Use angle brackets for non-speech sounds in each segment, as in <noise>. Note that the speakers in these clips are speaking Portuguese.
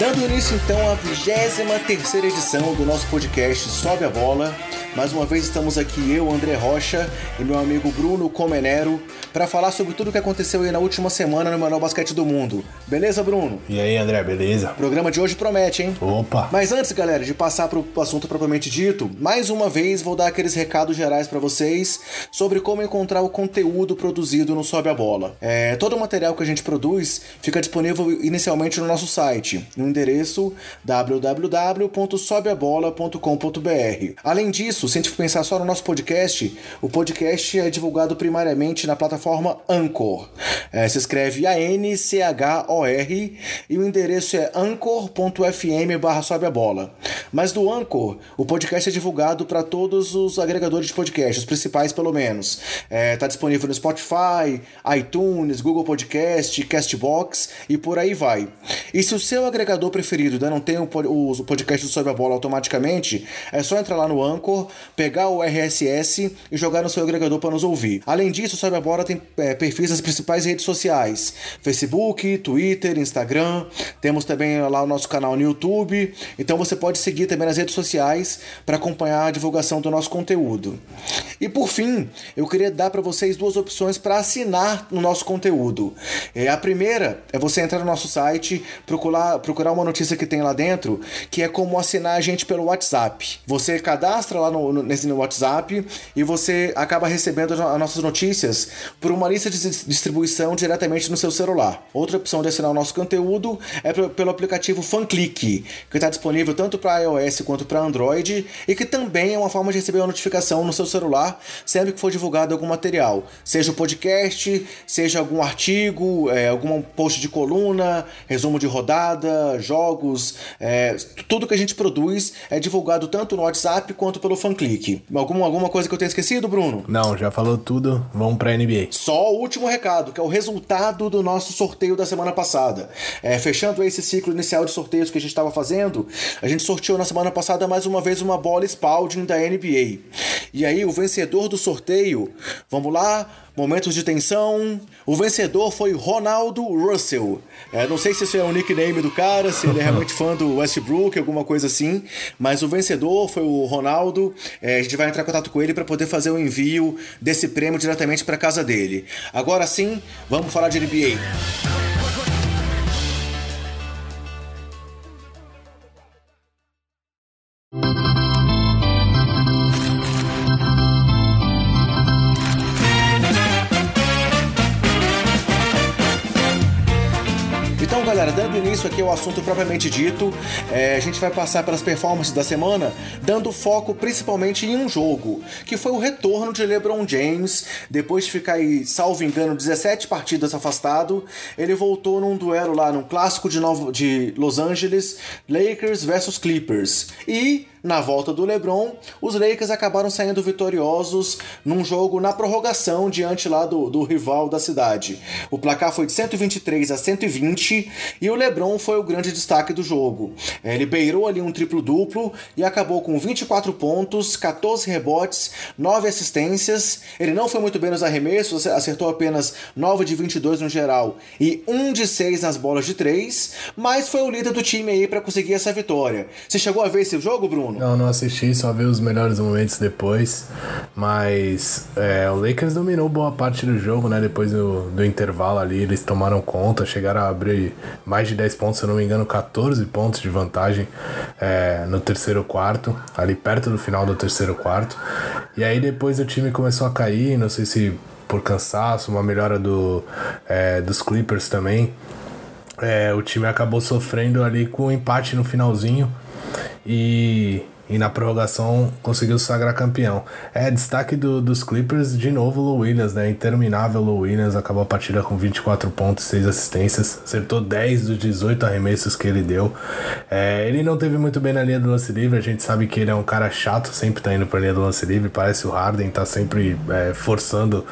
Dando início então à 23 edição do nosso podcast Sobe a Bola. Mais uma vez estamos aqui eu, André Rocha, e meu amigo Bruno Comenero para falar sobre tudo o que aconteceu aí na última semana no melhor basquete do mundo. Beleza, Bruno? E aí, André, beleza? O programa de hoje promete, hein? Opa! Mas antes, galera, de passar para o assunto propriamente dito, mais uma vez vou dar aqueles recados gerais para vocês sobre como encontrar o conteúdo produzido no Sobe a Bola. É, todo o material que a gente produz fica disponível inicialmente no nosso site, no endereço www.sobeabola.com.br. Além disso, se a gente pensar só no nosso podcast, o podcast é divulgado primariamente na plataforma Anchor. É, se escreve A-N-C-H-O-R e o endereço é anchor.fm barra sobe a bola. Mas do Anchor, o podcast é divulgado para todos os agregadores de podcast, os principais pelo menos. Está é, tá disponível no Spotify, iTunes, Google Podcast, Castbox e por aí vai. E se o seu agregador preferido ainda não tem o podcast do Sobe a Bola automaticamente, é só entrar lá no Anchor, pegar o RSS e jogar no seu agregador para nos ouvir. Além disso, o Sobe a Bola tem é, perfis nas principais redes sociais: Facebook, Twitter, Instagram. Temos também lá o nosso canal no YouTube. Então você pode seguir também nas redes sociais para acompanhar a divulgação do nosso conteúdo. E por fim, eu queria dar para vocês duas opções para assinar o nosso conteúdo. É, a primeira é você entrar no nosso site, procurar, procurar uma notícia que tem lá dentro, que é como assinar a gente pelo WhatsApp. Você cadastra lá no, no, nesse, no WhatsApp e você acaba recebendo as nossas notícias por uma lista de distribuição diretamente no seu celular. Outra opção de assinar o nosso conteúdo é pelo aplicativo FanClick, que está disponível tanto para iOS quanto para Android e que também é uma forma de receber uma notificação no seu celular sempre que for divulgado algum material, seja o podcast, seja algum artigo, é, algum post de coluna, resumo de rodada, jogos, é, tudo que a gente produz é divulgado tanto no WhatsApp quanto pelo FanClick. Alguma, alguma coisa que eu tenha esquecido, Bruno? Não, já falou tudo. Vamos para NBA. Só o último recado, que é o resultado do nosso sorteio da semana passada. É, fechando esse ciclo inicial de sorteios que a gente estava fazendo, a gente sorteou na semana passada mais uma vez uma bola Spalding da NBA. E aí, o vencedor do sorteio, vamos lá, momentos de tensão. O vencedor foi Ronaldo Russell. É, não sei se isso é o nickname do cara, se ele é realmente fã do Westbrook, alguma coisa assim, mas o vencedor foi o Ronaldo. É, a gente vai entrar em contato com ele para poder fazer o envio desse prêmio diretamente para casa dele. Agora sim, vamos falar de NBA. Início aqui ao assunto propriamente dito, é, a gente vai passar pelas performances da semana, dando foco principalmente em um jogo, que foi o retorno de LeBron James, depois de ficar aí, salvo engano, 17 partidas afastado, ele voltou num duelo lá, num clássico de, Novo, de Los Angeles, Lakers versus Clippers. E na volta do LeBron, os Lakers acabaram saindo vitoriosos num jogo na prorrogação diante lá do, do rival da cidade. O placar foi de 123 a 120 e o LeBron foi o grande destaque do jogo. Ele beirou ali um triplo-duplo e acabou com 24 pontos, 14 rebotes, 9 assistências. Ele não foi muito bem nos arremessos, acertou apenas 9 de 22 no geral e 1 de 6 nas bolas de 3, mas foi o líder do time aí para conseguir essa vitória. Você chegou a ver esse jogo, Bruno? Não, não assisti, só vi os melhores momentos depois. Mas é, o Lakers dominou boa parte do jogo, né? Depois do, do intervalo ali, eles tomaram conta, chegaram a abrir mais de 10 pontos, se eu não me engano, 14 pontos de vantagem é, no terceiro quarto, ali perto do final do terceiro quarto. E aí depois o time começou a cair, não sei se por cansaço, uma melhora do, é, dos Clippers também. É, o time acabou sofrendo ali com um empate no finalzinho e, e na prorrogação conseguiu se sagrar campeão. É, destaque do, dos Clippers, de novo, o Williams, né? Interminável o Williams, acabou a partida com 24 pontos, 6 assistências, acertou 10 dos 18 arremessos que ele deu. É, ele não teve muito bem na linha do lance livre, a gente sabe que ele é um cara chato, sempre tá indo pra linha do lance livre, parece o Harden, tá sempre é, forçando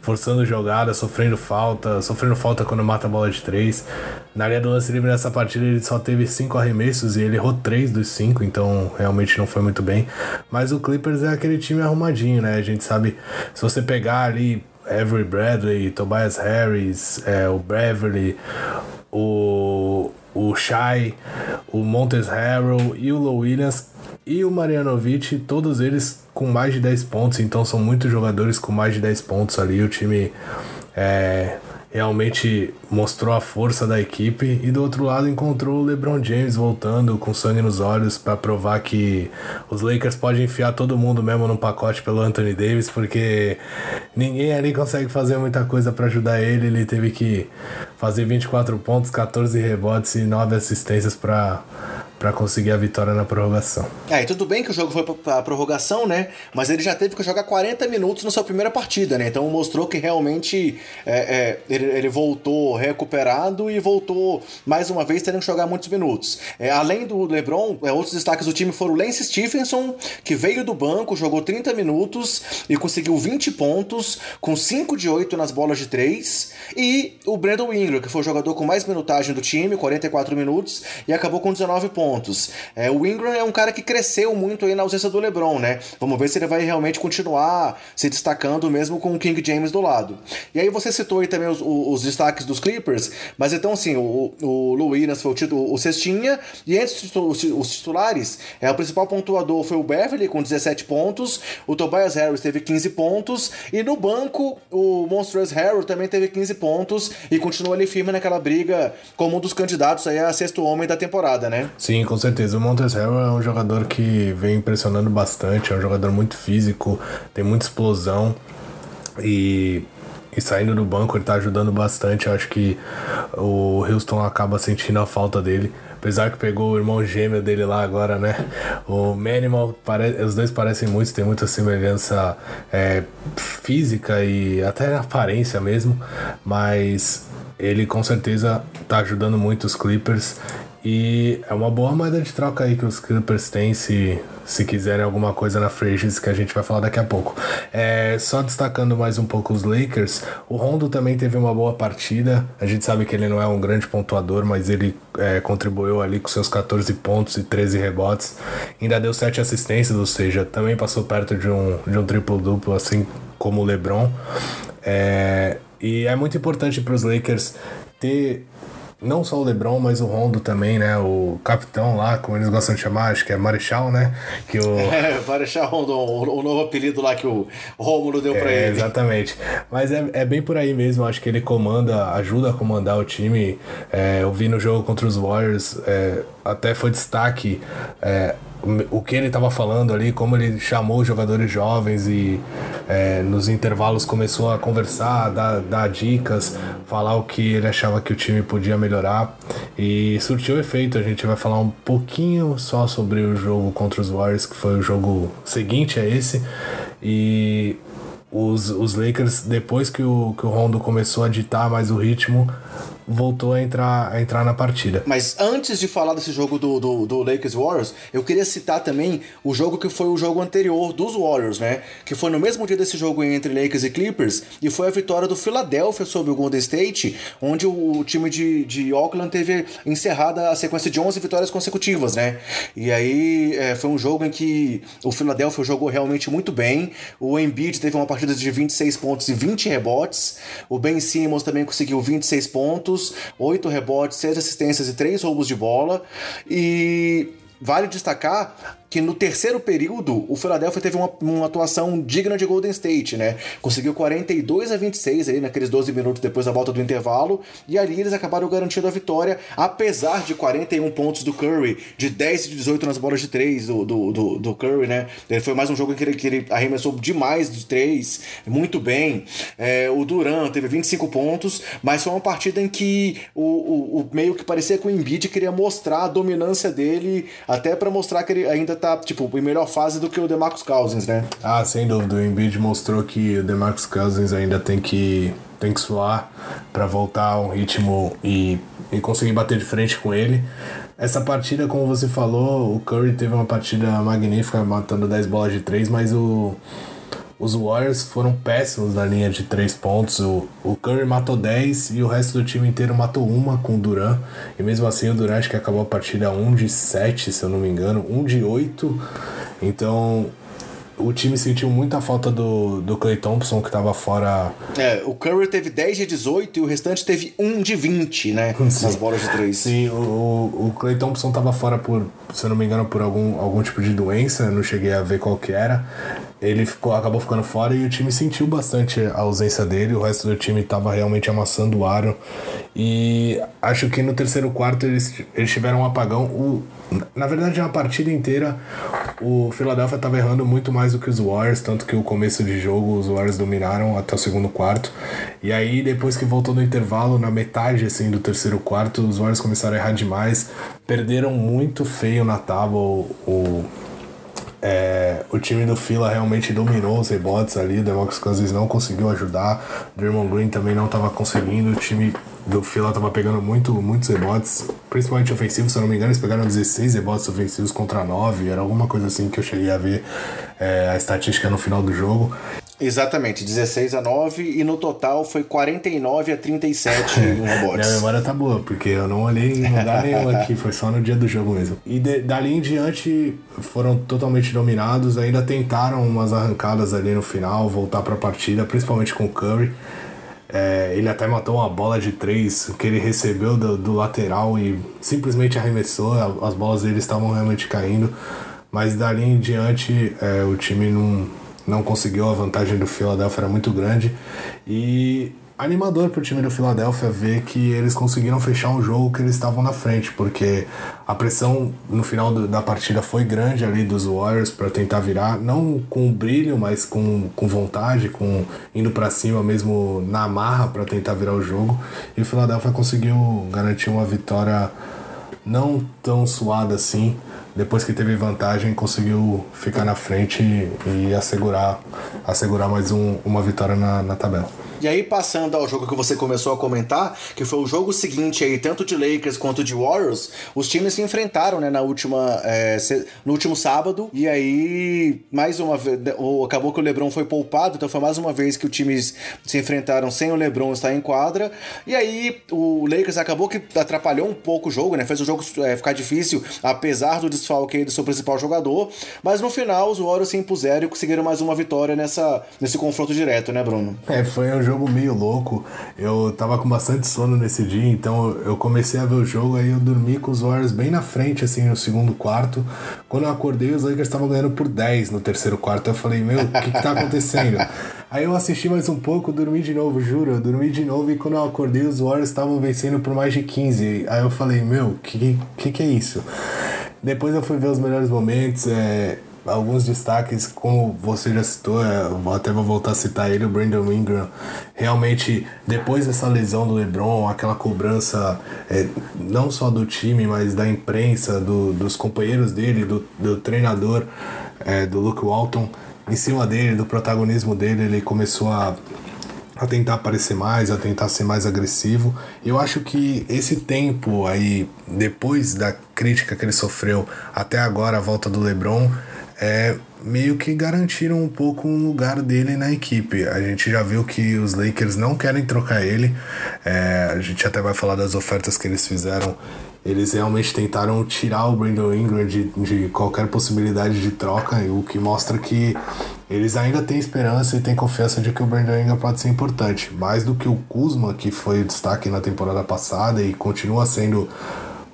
forçando jogada, sofrendo falta, sofrendo falta quando mata a bola de três. Na linha do lance livre nessa partida ele só teve cinco arremessos e ele errou três dos cinco, então realmente não foi muito bem. Mas o Clippers é aquele time arrumadinho, né? A gente sabe, se você pegar ali Avery Bradley, Tobias Harris, é, o Beverly, o o Shai, o Montes Harrell e o Low Williams e o Marianovic, todos eles com mais de 10 pontos, então são muitos jogadores com mais de 10 pontos ali. O time é, realmente mostrou a força da equipe e do outro lado encontrou o LeBron James voltando com sangue nos olhos para provar que os Lakers podem enfiar todo mundo mesmo no pacote pelo Anthony Davis, porque ninguém ali consegue fazer muita coisa para ajudar ele. Ele teve que fazer 24 pontos, 14 rebotes e 9 assistências para para conseguir a vitória na prorrogação. É, e tudo bem que o jogo foi pra prorrogação, né? Mas ele já teve que jogar 40 minutos na sua primeira partida, né? Então mostrou que realmente é, é, ele, ele, voltou recuperado e voltou mais uma vez tendo que jogar muitos minutos. É, além do LeBron, é, outros destaques do time foram o Lance Stephenson, que veio do banco, jogou 30 minutos e conseguiu 20 pontos, com 5 de 8 nas bolas de 3. E o Brandon Ingram, que foi o jogador com mais minutagem do time, 44 minutos, e acabou com 19 pontos pontos. É, o Ingram é um cara que cresceu muito aí na ausência do LeBron, né? Vamos ver se ele vai realmente continuar se destacando mesmo com o King James do lado. E aí você citou aí também os, os destaques dos Clippers, mas então assim, o, o Lou Williams foi o, título, o cestinha, e entre os titulares, é, o principal pontuador foi o Beverly com 17 pontos, o Tobias Harris teve 15 pontos, e no banco o Monstrous Harrell também teve 15 pontos e continua ali firme naquela briga como um dos candidatos aí a sexto homem da temporada, né? Sim, Sim, com certeza. O Harrell é um jogador que vem impressionando bastante, é um jogador muito físico, tem muita explosão e, e saindo do banco ele tá ajudando bastante. Eu acho que o Houston acaba sentindo a falta dele. Apesar que pegou o irmão gêmeo dele lá agora, né? O Manimal, os dois parecem muito, tem muita semelhança é, física e até aparência mesmo, mas ele com certeza tá ajudando muito os Clippers e é uma boa moeda de troca aí que os Clippers têm se, se quiserem alguma coisa na Free que a gente vai falar daqui a pouco. É, só destacando mais um pouco os Lakers, o Rondo também teve uma boa partida. A gente sabe que ele não é um grande pontuador, mas ele é, contribuiu ali com seus 14 pontos e 13 rebotes. Ainda deu 7 assistências, ou seja, também passou perto de um, de um triplo-duplo, assim como o LeBron. É, e é muito importante para os Lakers ter não só o LeBron, mas o Rondo também, né? O capitão lá, como eles gostam de chamar, acho que é Marechal, né? Que o... <laughs> É, Marechal Rondo, o, novo apelido lá que o Rômulo deu é, para ele. Exatamente. Mas é, é bem por aí mesmo, acho que ele comanda, ajuda a comandar o time. É, eu vi no jogo contra os Warriors, é, até foi destaque é, o que ele estava falando ali, como ele chamou os jogadores jovens e é, nos intervalos começou a conversar, dar, dar dicas, falar o que ele achava que o time podia melhorar e surtiu efeito. A gente vai falar um pouquinho só sobre o jogo contra os Warriors, que foi o jogo seguinte a esse. E os, os Lakers, depois que o, que o Rondo começou a ditar mais o ritmo, voltou a entrar, a entrar na partida. Mas antes de falar desse jogo do, do, do, Lakers Warriors, eu queria citar também o jogo que foi o jogo anterior dos Warriors, né? Que foi no mesmo dia desse jogo entre Lakers e Clippers, e foi a vitória do Philadelphia sobre o Golden State, onde o, time de, de Oakland teve encerrada a sequência de 11 vitórias consecutivas, né? E aí é, foi um jogo em que o Philadelphia jogou realmente muito bem, o Embiid teve uma partida de 26 pontos e 20 rebotes, o Ben Simmons também conseguiu 26 pontos, pontos, 8 rebotes, 6 assistências e 3 roubos de bola. E vale destacar que no terceiro período o Philadelphia teve uma, uma, atuação digna de Golden State, né? Conseguiu 42 a 26 aí naqueles 12 minutos depois da volta do intervalo e ali eles acabaram garantindo a vitória, apesar de 41 pontos do Curry, de 10 e 18 nas bolas de 3 do, do, do, do Curry, né? Ele foi mais um jogo em que ele, que ele arremessou demais de 3, muito bem. É, o Duran teve 25 pontos, mas foi uma partida em que o, o, o meio que parecia que o Embiid queria mostrar a dominância dele, até para mostrar que ele ainda tá, tipo, em melhor fase do que o DeMarcus Cousins, né? Ah, sem dúvida. O Embiid mostrou que o DeMarcus Cousins ainda tem que, tem que suar para voltar a um ritmo e, e conseguir bater de frente com ele. Essa partida, como você falou, o Curry teve uma partida magnífica, matando 10 bolas de 3, mas o os Warriors foram péssimos na linha de três pontos. O, o Curry matou 10 e o resto do time inteiro matou uma com o Duran. E mesmo assim o Duran acho que acabou a partida 1 de 7, se eu não me engano, 1 de 8. Então o time sentiu muita falta do, do Clay Thompson, que tava fora. É, o Curry teve 10 de 18 e o restante teve 1 de 20, né? <laughs> Sim. Nas bolas de 3. Sim, o, o Clay Thompson tava fora por, se eu não me engano, por algum, algum tipo de doença, não cheguei a ver qual que era. Ele ficou, acabou ficando fora e o time sentiu bastante a ausência dele. O resto do time tava realmente amassando o aro. E acho que no terceiro quarto eles, eles tiveram um apagão. O, na verdade, na partida inteira, o Philadelphia estava errando muito mais do que os Warriors, tanto que o começo de jogo os Warriors dominaram até o segundo quarto. E aí, depois que voltou no intervalo, na metade assim do terceiro quarto, os Warriors começaram a errar demais, perderam muito feio na tábua o, é, o time do Fila realmente dominou os rebotes ali, o Demarcus Cousins não conseguiu ajudar, o Draymond Green também não estava conseguindo, o time do Fila estava pegando muito, muitos rebotes, principalmente ofensivos, se eu não me engano, eles pegaram 16 rebotes ofensivos contra 9, era alguma coisa assim que eu cheguei a ver é, a estatística no final do jogo. Exatamente, 16 a 9 e no total foi 49 a 37 em rebotes. Minha memória tá boa, porque eu não olhei em lugar <laughs> nenhum aqui, foi só no dia do jogo mesmo. E de, dali em diante foram totalmente dominados, ainda tentaram umas arrancadas ali no final, voltar para a partida, principalmente com o Curry. É, ele até matou uma bola de três que ele recebeu do, do lateral e simplesmente arremessou, as bolas dele estavam realmente caindo. Mas dali em diante é, o time não não conseguiu, a vantagem do Philadelphia era muito grande. E animador para o time do Philadelphia ver que eles conseguiram fechar um jogo que eles estavam na frente, porque a pressão no final do, da partida foi grande ali dos Warriors para tentar virar, não com brilho, mas com, com vontade, com indo para cima mesmo na marra para tentar virar o jogo. E o Philadelphia conseguiu garantir uma vitória não tão suada assim depois que teve vantagem, conseguiu ficar na frente e assegurar, assegurar mais um, uma vitória na, na tabela. E aí, passando ao jogo que você começou a comentar, que foi o jogo seguinte aí, tanto de Lakers quanto de Warriors, os times se enfrentaram, né, na última, é, no último sábado, e aí, mais uma vez, acabou que o LeBron foi poupado, então foi mais uma vez que os times se enfrentaram sem o LeBron estar em quadra, e aí o Lakers acabou que atrapalhou um pouco o jogo, né, fez o jogo é, ficar difícil, apesar do desfalque do seu principal jogador, mas no final os Warriors se impuseram e conseguiram mais uma vitória nessa, nesse confronto direto, né, Bruno? É, foi um jogo meio louco. Eu tava com bastante sono nesse dia, então eu comecei a ver o jogo, aí eu dormi com os Warriors bem na frente, assim, no segundo quarto. Quando eu acordei, os Lakers estavam ganhando por 10 no terceiro quarto. Eu falei, meu, o que, que tá acontecendo? <laughs> aí eu assisti mais um pouco, dormi de novo, juro. Eu dormi de novo e quando eu acordei, os Warriors estavam vencendo por mais de 15. Aí eu falei, meu, o que, que, que é isso? Depois eu fui ver os melhores momentos. É, alguns destaques, como você já citou, é, até vou voltar a citar ele, o Brandon Ingram. Realmente, depois dessa lesão do LeBron, aquela cobrança é, não só do time, mas da imprensa, do, dos companheiros dele, do, do treinador, é, do Luke Walton, em cima dele, do protagonismo dele, ele começou a a tentar aparecer mais, a tentar ser mais agressivo. Eu acho que esse tempo aí, depois da crítica que ele sofreu até agora, a volta do LeBron, é, meio que garantiram um pouco um lugar dele na equipe. A gente já viu que os Lakers não querem trocar ele. É, a gente até vai falar das ofertas que eles fizeram. Eles realmente tentaram tirar o Brandon Ingram de, de qualquer possibilidade de troca, o que mostra que eles ainda têm esperança e têm confiança de que o Brandon Ingram pode ser importante. Mais do que o Kuzma, que foi o destaque na temporada passada e continua sendo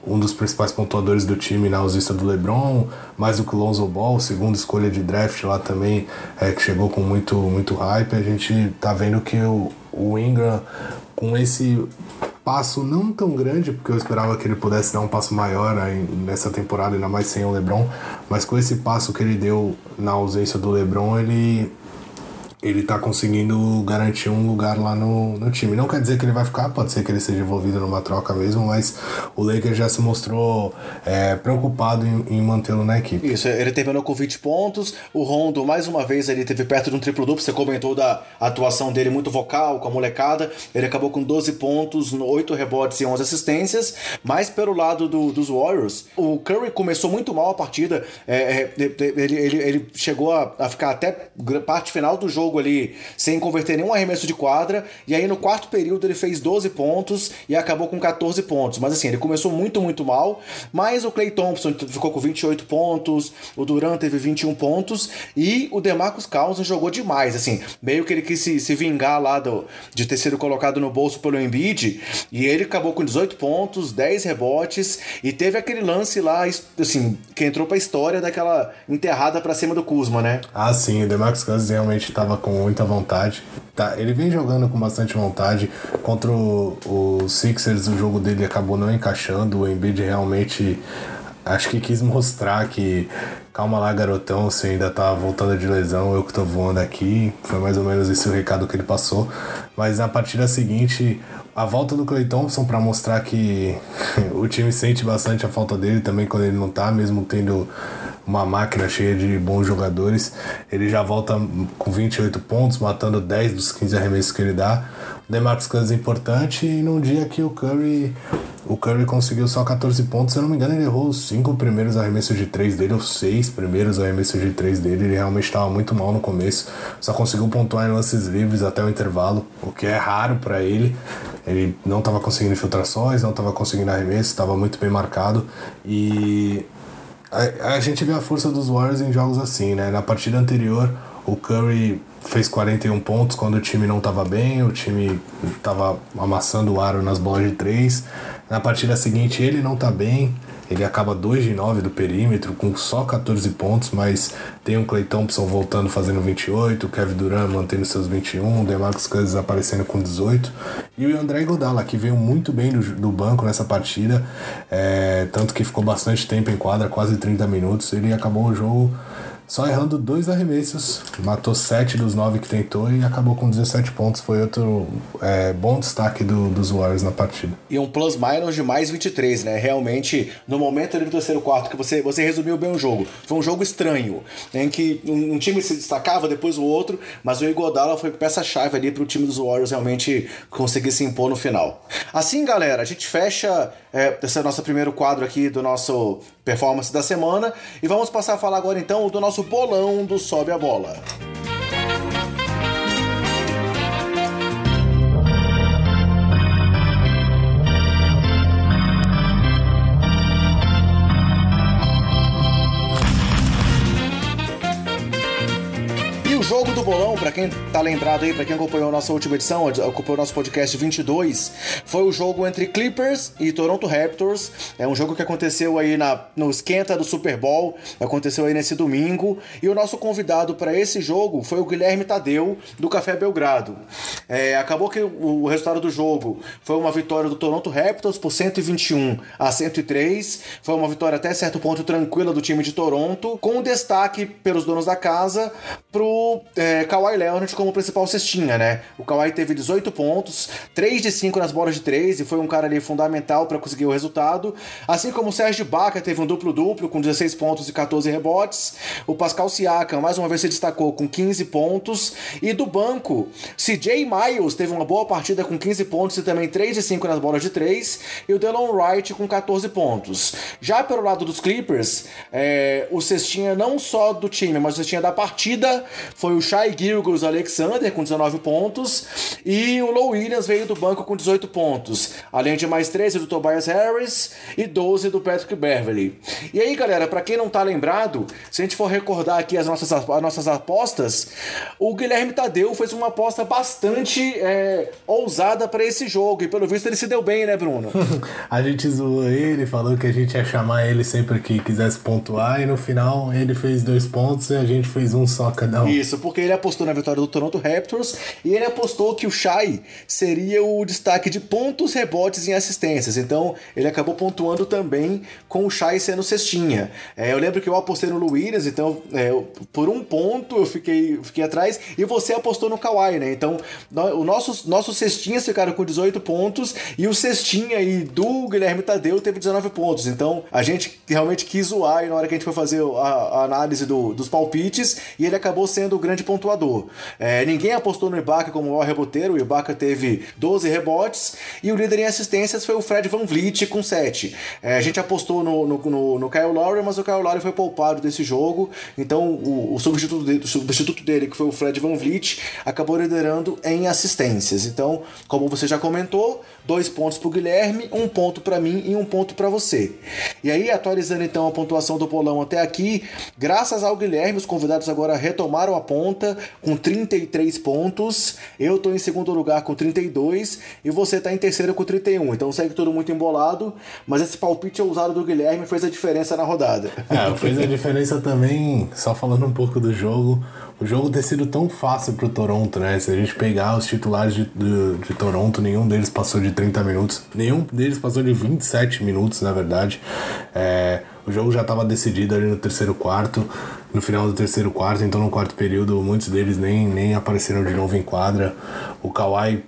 um dos principais pontuadores do time na ausência do LeBron, mais do que o Lonzo Ball, segunda escolha de draft lá também, é, que chegou com muito, muito hype. A gente tá vendo que o, o Ingram, com esse passo não tão grande, porque eu esperava que ele pudesse dar um passo maior aí nessa temporada, ainda mais sem o LeBron, mas com esse passo que ele deu na ausência do LeBron, ele ele tá conseguindo garantir um lugar lá no, no time. Não quer dizer que ele vai ficar, pode ser que ele seja envolvido numa troca mesmo, mas o Lakers já se mostrou é, preocupado em, em mantê-lo na equipe. Isso, ele terminou com 20 pontos. O Rondo, mais uma vez, ele teve perto de um triplo-duplo. Você comentou da atuação dele muito vocal, com a molecada. Ele acabou com 12 pontos, 8 rebotes e 11 assistências. Mas pelo lado do, dos Warriors, o Curry começou muito mal a partida. É, é ele, ele, ele chegou a, a ficar até parte final do jogo jogo ali sem converter nenhum arremesso de quadra, e aí no quarto período ele fez 12 pontos e acabou com 14 pontos. Mas assim, ele começou muito, muito mal, mas o Clay Thompson ficou com 28 pontos, o Durant teve 21 pontos e o DeMarcus Cousins jogou demais, assim, meio que ele quis se, se vingar lá do, de ter sido colocado no bolso pelo Embiid, e ele acabou com 18 pontos, 10 rebotes, e teve aquele lance lá, assim, que entrou pra história daquela enterrada para cima do Kuzma, né? Ah, sim, o DeMarcus Cousins realmente estava com muita vontade. Tá, ele vem jogando com bastante vontade. Contra o, o Sixers, o jogo dele acabou não encaixando. O Embiid realmente acho que quis mostrar que calma lá, garotão, você ainda tá voltando de lesão, eu que tô voando aqui. Foi mais ou menos esse o recado que ele passou. Mas na partida seguinte, a volta do Clay Thompson para mostrar que <laughs> o time sente bastante a falta dele também quando ele não tá, mesmo tendo uma máquina cheia de bons jogadores. Ele já volta com 28 pontos, matando 10 dos 15 arremessos que ele dá. O DeMarcus Cousins é importante e num dia que o Curry o Curry conseguiu só 14 pontos, se eu não me engano, ele errou os 5 primeiros arremessos de 3 dele, ou 6 primeiros arremessos de 3 dele. Ele realmente estava muito mal no começo, só conseguiu pontuar em lances livres até o intervalo, o que é raro para ele. Ele não estava conseguindo infiltrações, não estava conseguindo arremessos, estava muito bem marcado e a, a gente vê a força dos Warriors em jogos assim, né? Na partida anterior, o Curry fez 41 pontos quando o time não estava bem, o time estava amassando o aro nas bolas de 3. Na partida seguinte, ele não está bem, ele acaba 2 de 9 do perímetro, com só 14 pontos, mas tem um Clay Thompson voltando fazendo 28, o Kevin Durant mantendo seus 21, o DeMarcus Cousins aparecendo com 18, e o André Godala, que veio muito bem do, do banco nessa partida, é, tanto que ficou bastante tempo em quadra, quase 30 minutos, ele acabou o jogo só errando dois arremessos, matou sete dos nove que tentou e acabou com 17 pontos. Foi outro é, bom destaque do, dos Warriors na partida. E um plus-minus de mais 23, né? Realmente, no momento ali do terceiro quarto, que você, você resumiu bem o jogo. Foi um jogo estranho, em que um, um time se destacava, depois o outro, mas o Igodala foi peça-chave ali para o time dos Warriors realmente conseguir se impor no final. Assim, galera, a gente fecha é, esse é o nosso primeiro quadro aqui do nosso performance da semana e vamos passar a falar agora então do nosso bolão do Sobe a Bola. Jogo do bolão, para quem tá lembrado aí, para quem acompanhou a nossa última edição, acompanhou nosso podcast 22, foi o jogo entre Clippers e Toronto Raptors. É um jogo que aconteceu aí na, no esquenta do Super Bowl, aconteceu aí nesse domingo. E o nosso convidado para esse jogo foi o Guilherme Tadeu, do Café Belgrado. É, acabou que o resultado do jogo foi uma vitória do Toronto Raptors por 121 a 103. Foi uma vitória até certo ponto tranquila do time de Toronto, com destaque pelos donos da casa pro é, Kawhi Leonard como principal cestinha, né? O Kawhi teve 18 pontos, 3 de 5 nas bolas de 3 e foi um cara ali fundamental para conseguir o resultado. Assim como o Sérgio Baca teve um duplo-duplo com 16 pontos e 14 rebotes. O Pascal Siakam mais uma vez se destacou com 15 pontos. E do banco, CJ Miles teve uma boa partida com 15 pontos e também 3 de 5 nas bolas de 3. E o Delon Wright com 14 pontos. Já pelo lado dos Clippers, é, o cestinha não só do time, mas o cestinha da partida foi foi o Shai Gilgos Alexander com 19 pontos e o Low Williams veio do banco com 18 pontos, além de mais 13 do Tobias Harris e 12 do Patrick Beverly. E aí, galera, para quem não tá lembrado, se a gente for recordar aqui as nossas, as nossas apostas, o Guilherme Tadeu fez uma aposta bastante é, ousada para esse jogo e pelo visto ele se deu bem, né, Bruno? <laughs> a gente zoou ele, falou que a gente ia chamar ele sempre que quisesse pontuar e no final ele fez dois pontos e a gente fez um só cada um. Isso, porque ele apostou na vitória do Toronto Raptors e ele apostou que o Shai seria o destaque de pontos, rebotes e assistências. Então ele acabou pontuando também com o Shai sendo cestinha. É, eu lembro que eu apostei no Williams, então é, por um ponto eu fiquei, fiquei atrás e você apostou no Kawhi, né? Então o nossos, nossos cestinhas ficaram com 18 pontos e o cestinha aí do Guilherme Tadeu teve 19 pontos. Então a gente realmente quis zoar na hora que a gente foi fazer a, a análise do, dos palpites e ele acabou sendo o grande pontuador. É, ninguém apostou no Ibaka como maior reboteiro, o Ibaka teve 12 rebotes e o líder em assistências foi o Fred Van Vliet com 7. É, a gente apostou no, no, no, no Kyle Lowry, mas o Kyle Lowry foi poupado desse jogo, então o, o, substituto, o substituto dele, que foi o Fred Van Vliet, acabou liderando em assistências. Então, como você já comentou, dois pontos para o Guilherme, um ponto para mim e um ponto para você. E aí, atualizando então a pontuação do bolão até aqui, graças ao Guilherme, os convidados agora retomaram a ponta com 33 pontos. Eu estou em segundo lugar com 32 e você está em terceiro com 31. Então segue tudo muito embolado, mas esse palpite ousado do Guilherme fez a diferença na rodada. É, fez a diferença também, só falando um pouco do jogo, o jogo ter sido tão fácil pro Toronto, né? Se a gente pegar os titulares de, de, de, Toronto, nenhum deles passou de 30 minutos, nenhum deles passou de 27 minutos, na verdade. É, o jogo já estava decidido ali no terceiro quarto, no final do terceiro quarto, então no quarto período muitos deles nem, nem apareceram de novo em quadra. O Kawhi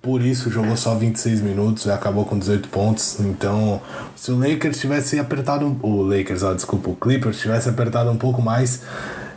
por isso jogou só 26 minutos e acabou com 18 pontos. Então, se o Lakers tivesse apertado. O Lakers, ó, desculpa, o Clippers tivesse apertado um pouco mais,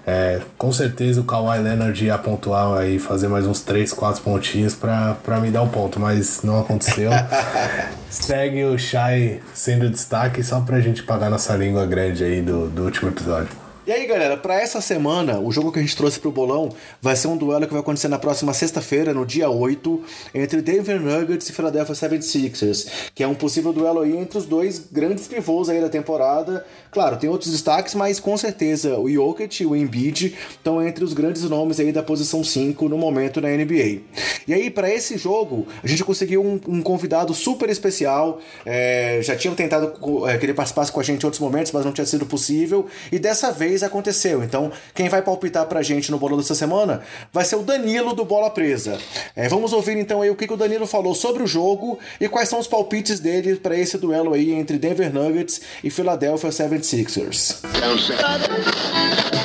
é, com certeza o Kawhi Leonard ia pontuar aí, fazer mais uns 3, 4 pontinhos pra, pra me dar o ponto, mas não aconteceu. <laughs> Segue o Shai sendo destaque só pra gente pagar nossa língua grande aí do, do último episódio. E aí, galera, para essa semana, o jogo que a gente trouxe pro bolão vai ser um duelo que vai acontecer na próxima sexta-feira, no dia 8, entre Denver Nuggets e Philadelphia 76ers, que é um possível duelo aí entre os dois grandes pivôs aí da temporada. Claro, tem outros destaques, mas com certeza o Jokic e o Embiid estão entre os grandes nomes aí da posição 5 no momento na NBA. E aí, para esse jogo, a gente conseguiu um, um convidado super especial. É, já tinham tentado é, que ele participasse com a gente em outros momentos, mas não tinha sido possível. E dessa vez aconteceu. Então, quem vai palpitar pra gente no bolão dessa semana vai ser o Danilo do Bola Presa. É, vamos ouvir então aí o que, que o Danilo falou sobre o jogo e quais são os palpites dele para esse duelo aí entre Denver Nuggets e Philadelphia 76ers.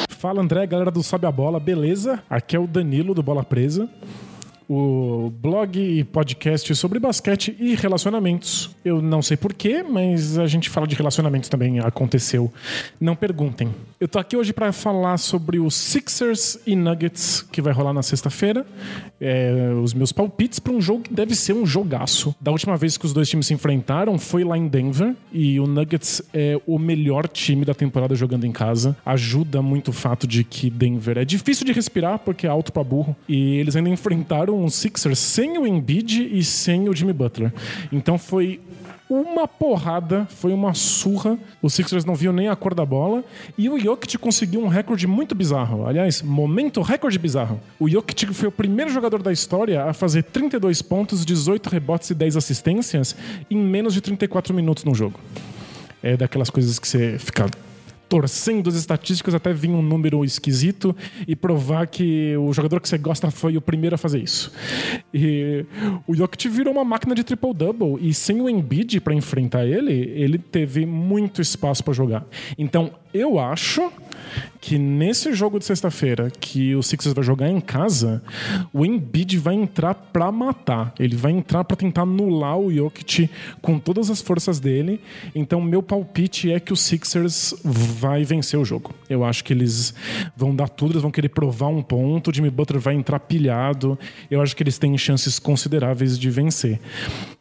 Fala André, galera do Sobe a Bola, beleza? Aqui é o Danilo do Bola Presa o blog e podcast sobre basquete e relacionamentos. Eu não sei porquê, mas a gente fala de relacionamentos também, aconteceu. Não perguntem. Eu tô aqui hoje para falar sobre os Sixers e Nuggets que vai rolar na sexta-feira. É, os meus palpites para um jogo que deve ser um jogaço. Da última vez que os dois times se enfrentaram foi lá em Denver e o Nuggets é o melhor time da temporada jogando em casa. Ajuda muito o fato de que Denver é difícil de respirar porque é alto para burro e eles ainda <laughs> enfrentaram um Sixers sem o Embiid e sem o Jimmy Butler. Então foi uma porrada, foi uma surra. Os Sixers não viam nem a cor da bola. E o Jokic conseguiu um recorde muito bizarro. Aliás, momento recorde bizarro. O Jokic foi o primeiro jogador da história a fazer 32 pontos, 18 rebotes e 10 assistências em menos de 34 minutos no jogo. É daquelas coisas que você fica torcendo as estatísticas até vir um número esquisito e provar que o jogador que você gosta foi o primeiro a fazer isso. E o Jokic virou uma máquina de triple-double e sem o Embiid para enfrentar ele, ele teve muito espaço para jogar. Então, eu acho que nesse jogo de sexta-feira, que o Sixers vai jogar em casa, o Embiid vai entrar para matar. Ele vai entrar para tentar anular o Jokic com todas as forças dele. Então, meu palpite é que o Sixers vai vencer o jogo. Eu acho que eles vão dar tudo, eles vão querer provar um ponto. O Jimmy Butler vai entrar pilhado. Eu acho que eles têm chances consideráveis de vencer.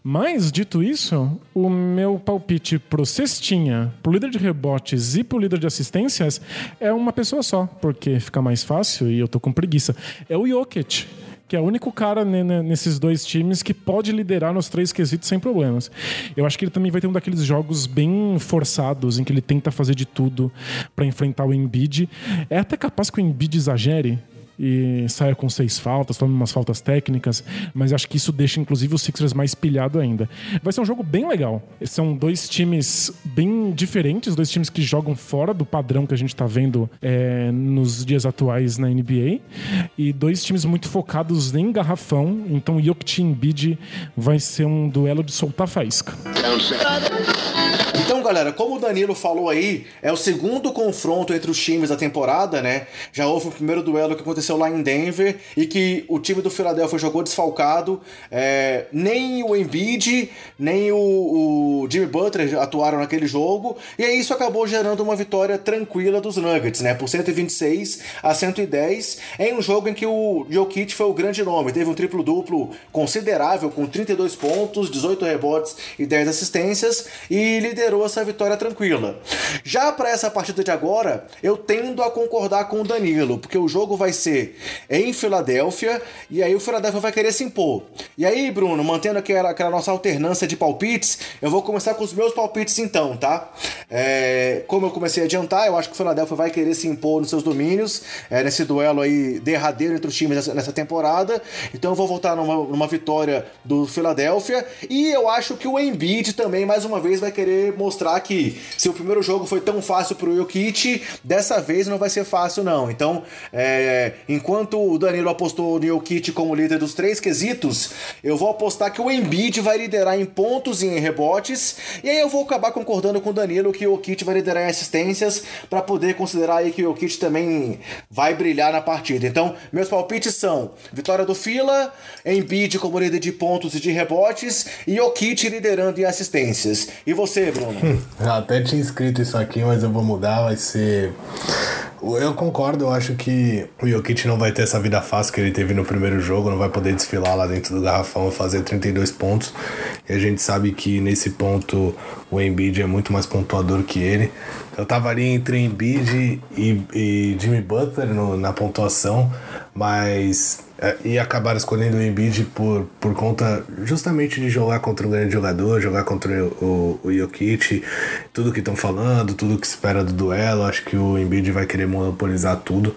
Mas, dito isso, o meu palpite pro Cestinha, pro líder de rebotes e pro líder de assistências é uma pessoa só, porque fica mais fácil e eu tô com preguiça. É o Jokic que é o único cara nesses dois times que pode liderar nos três quesitos sem problemas. Eu acho que ele também vai ter um daqueles jogos bem forçados, em que ele tenta fazer de tudo para enfrentar o Embiid. É até capaz que o Embiid exagere, e saia com seis faltas, tome umas faltas técnicas, mas acho que isso deixa inclusive o Sixers mais pilhado ainda. Vai ser um jogo bem legal. São dois times bem diferentes, dois times que jogam fora do padrão que a gente está vendo é, nos dias atuais na NBA e dois times muito focados em garrafão. Então, Jokic e Embiid vai ser um duelo de soltar faísca. Galera, como o Danilo falou aí, é o segundo confronto entre os times da temporada, né? Já houve o primeiro duelo que aconteceu lá em Denver e que o time do Philadelphia jogou desfalcado. É, nem o Embiid, nem o, o, Jimmy Butler atuaram naquele jogo. E aí isso acabou gerando uma vitória tranquila dos Nuggets, né? Por 126 a 110, em um jogo em que o Jokic foi o grande nome. Teve um triplo-duplo considerável, com 32 pontos, 18 rebotes e 10 assistências, e liderou essa vitória tranquila. Já para essa partida de agora, eu tendo a concordar com o Danilo, porque o jogo vai ser em Filadélfia, e aí o Filadélfia vai querer se impor. E aí, Bruno, mantendo aquela, aquela nossa alternância de palpites, eu vou começar com os meus palpites então, tá? É, como eu comecei a adiantar, eu acho que o Filadélfia vai querer se impor nos seus domínios, é, nesse duelo aí derradeiro entre os times nessa, nessa temporada. Então eu vou voltar numa, numa vitória do Filadélfia. E eu acho que o Embiid também, mais uma vez, vai querer mostrar que se o primeiro jogo foi tão fácil pro Jokic, dessa vez não vai ser fácil, não. Então, é, enquanto o Danilo apostou no Jokic como líder dos três quesitos, eu vou apostar que o Embiid vai liderar em pontos e em rebotes. E aí eu vou acabar concordando com o Danilo que o Jokic vai liderar em assistências para poder considerar aí que o Jokic também vai brilhar na partida. Então, meus palpites são vitória do Fila, Embiid como líder de pontos e de rebotes e Jokic liderando em assistências. E você, Bruno? <laughs> Eu até tinha escrito isso aqui, mas eu vou mudar, vai ser eu concordo, eu acho que o Jokic não vai ter essa vida fácil que ele teve no primeiro jogo, não vai poder desfilar lá dentro do garrafão e fazer 32 pontos. E a gente sabe que nesse ponto o Embiid é muito mais pontuador que ele. Eu tava ali entre Embiid e, e Jimmy Butler no, na pontuação, mas e acabaram escolhendo o Embiid por, por conta justamente de jogar contra um grande jogador, jogar contra o, o, o Jokic, tudo que estão falando, tudo que espera do duelo. Acho que o Embiid vai querer monopolizar tudo.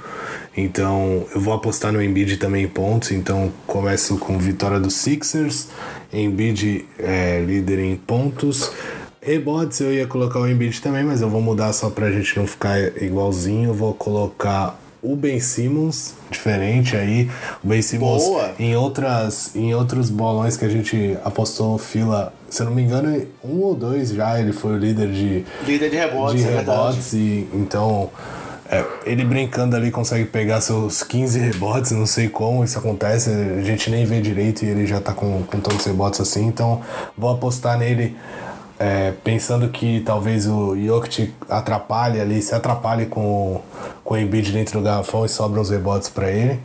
Então eu vou apostar no Embiid também em pontos. Então começo com vitória dos Sixers, Embiid é, líder em pontos. Rebotes eu ia colocar o Embiid também, mas eu vou mudar só pra gente não ficar igualzinho. Eu vou colocar o Ben Simmons, diferente aí. O Ben Simmons Boa. em outras em outros bolões que a gente apostou fila, se eu não me engano, um ou dois já ele foi o líder de líder de rebotes, de é rebotes e então é, ele brincando ali consegue pegar seus 15 rebotes, não sei como isso acontece, a gente nem vê direito e ele já tá com, com todos os rebotes assim, então vou apostar nele é, pensando que talvez o Jokic atrapalhe ali, se atrapalhe com, com o Embiid dentro do garrafão e sobram os rebotes para ele.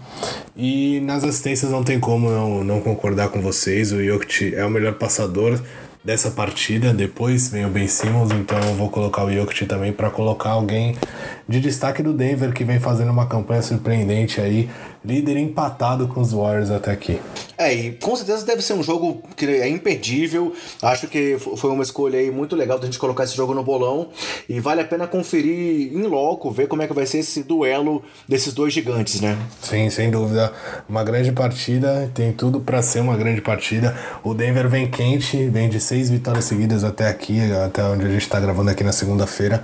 E nas assistências não tem como não, não concordar com vocês, o Jokic é o melhor passador dessa partida. Depois vem o Ben Simmons, então eu vou colocar o Jokic também para colocar alguém de destaque do Denver que vem fazendo uma campanha surpreendente aí, líder empatado com os Warriors até aqui. É, e com certeza deve ser um jogo que é imperdível. Acho que foi uma escolha aí muito legal da gente colocar esse jogo no bolão e vale a pena conferir em loco, ver como é que vai ser esse duelo desses dois gigantes, né? Sim, sem dúvida. Uma grande partida, tem tudo para ser uma grande partida. O Denver vem quente, vem de seis vitórias seguidas até aqui, até onde a gente está gravando aqui na segunda-feira.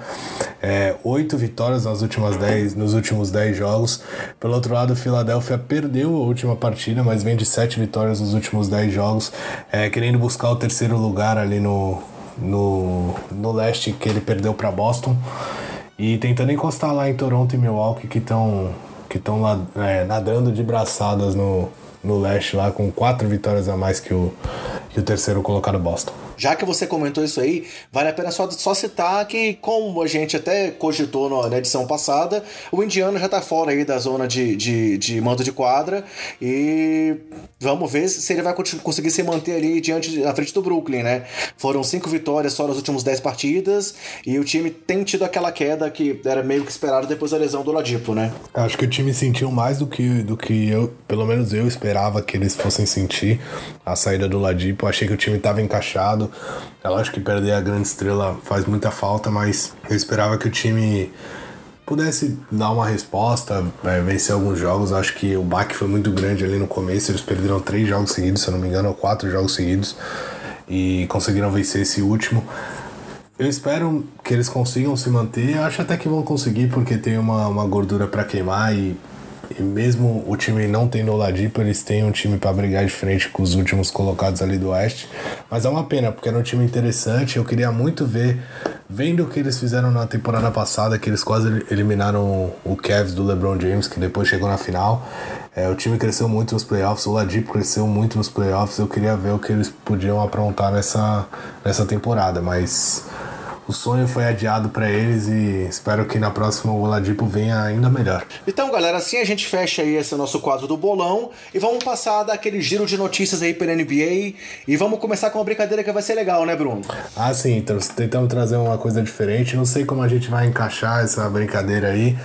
É, oito vitórias nas últimas dez, nos últimos dez jogos. Pelo outro lado, o Philadelphia perdeu a última partida, mas vem de sete vitórias nos últimos dez jogos, é, querendo buscar o terceiro lugar ali no, no, no leste que ele perdeu para Boston e tentando encostar lá em Toronto e Milwaukee que estão que estão lá é, nadando de braçadas no, no leste lá com quatro vitórias a mais que o, que o terceiro colocado Boston. Já que você comentou isso aí, vale a pena só, só citar que, como a gente até cogitou no, na edição passada, o Indiano já tá fora aí da zona de, de, de mando de quadra e vamos ver se ele vai conseguir se manter ali diante, na frente do Brooklyn, né? Foram cinco vitórias só nas últimas dez partidas e o time tem tido aquela queda que era meio que esperado depois da lesão do Ladipo, né? Acho que o time sentiu mais do que, do que eu, pelo menos eu esperava que eles fossem sentir a saída do Ladipo. Achei que o time estava encaixado passado. É lógico que perder a grande estrela faz muita falta, mas eu esperava que o time pudesse dar uma resposta, é, vencer alguns jogos. Acho que o baque foi muito grande ali no começo. Eles perderam três jogos seguidos, se eu não me engano, ou quatro jogos seguidos, e conseguiram vencer esse último. Eu espero que eles consigam se manter. Acho até que vão conseguir, porque tem uma, uma gordura para queimar e e mesmo o time não tendo o Ladipo, eles têm um time para brigar de frente com os últimos colocados ali do Oeste. Mas é uma pena, porque era um time interessante. Eu queria muito ver vendo o que eles fizeram na temporada passada, que eles quase eliminaram o Cavs do LeBron James, que depois chegou na final. É, o time cresceu muito nos playoffs, o Ladipo cresceu muito nos playoffs. Eu queria ver o que eles podiam aprontar nessa, nessa temporada, mas o sonho foi adiado para eles e espero que na próxima o Oladipo venha ainda melhor. Então, galera, assim a gente fecha aí esse nosso quadro do bolão e vamos passar daquele giro de notícias aí pela NBA e vamos começar com uma brincadeira que vai ser legal, né, Bruno? Ah, sim, então tentamos trazer uma coisa diferente. Não sei como a gente vai encaixar essa brincadeira aí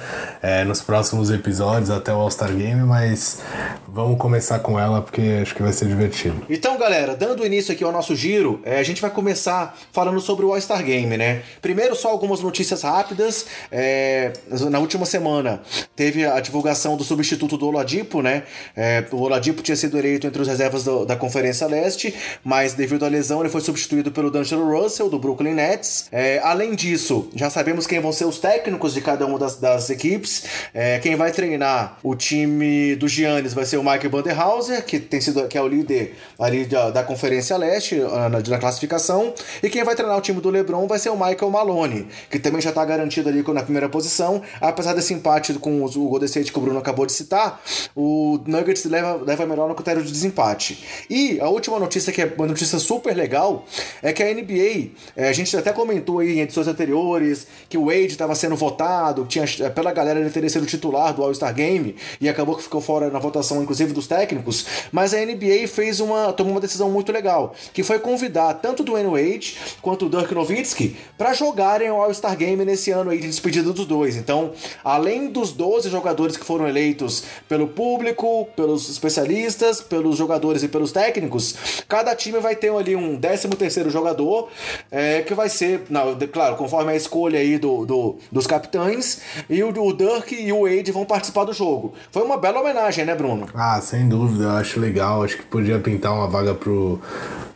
é, nos próximos episódios até o All-Star Game, mas vamos começar com ela porque acho que vai ser divertido. Então, galera, dando início aqui ao nosso giro, é, a gente vai começar falando sobre o All-Star Game, né? Primeiro, só algumas notícias rápidas. É, na última semana teve a divulgação do substituto do Oladipo, né? É, o Oladipo tinha sido eleito entre os reservas do, da Conferência Leste, mas devido à lesão ele foi substituído pelo D'Angelo Russell, do Brooklyn Nets. É, além disso, já sabemos quem vão ser os técnicos de cada uma das, das equipes. É, quem vai treinar o time do Giannis vai ser o Mike Banderhauser, que tem sido que é o líder ali da, da Conferência Leste na, na classificação. E quem vai treinar o time do LeBron vai ser o Michael Malone, que também já está garantido ali na primeira posição. Apesar desse empate com o Golden State que o Bruno acabou de citar, o Nuggets leva, leva melhor no critério de desempate. E a última notícia, que é uma notícia super legal, é que a NBA, é, a gente até comentou aí em edições anteriores que o Wade estava sendo votado, tinha, é, pela galera ele teria sido titular do All-Star Game e acabou que ficou fora na votação, inclusive dos técnicos. Mas a NBA fez uma, tomou uma decisão muito legal, que foi convidar tanto o Dwayne Wade quanto o Dirk Nowitzki para jogarem o All-Star Game nesse ano aí de despedida dos dois. Então, além dos 12 jogadores que foram eleitos pelo público, pelos especialistas, pelos jogadores e pelos técnicos, cada time vai ter ali um 13 terceiro jogador, é, que vai ser, não, claro, conforme a escolha aí do, do dos capitães, e o, o Dirk e o Wade vão participar do jogo. Foi uma bela homenagem, né, Bruno? Ah, sem dúvida, eu acho legal, acho que podia pintar uma vaga pro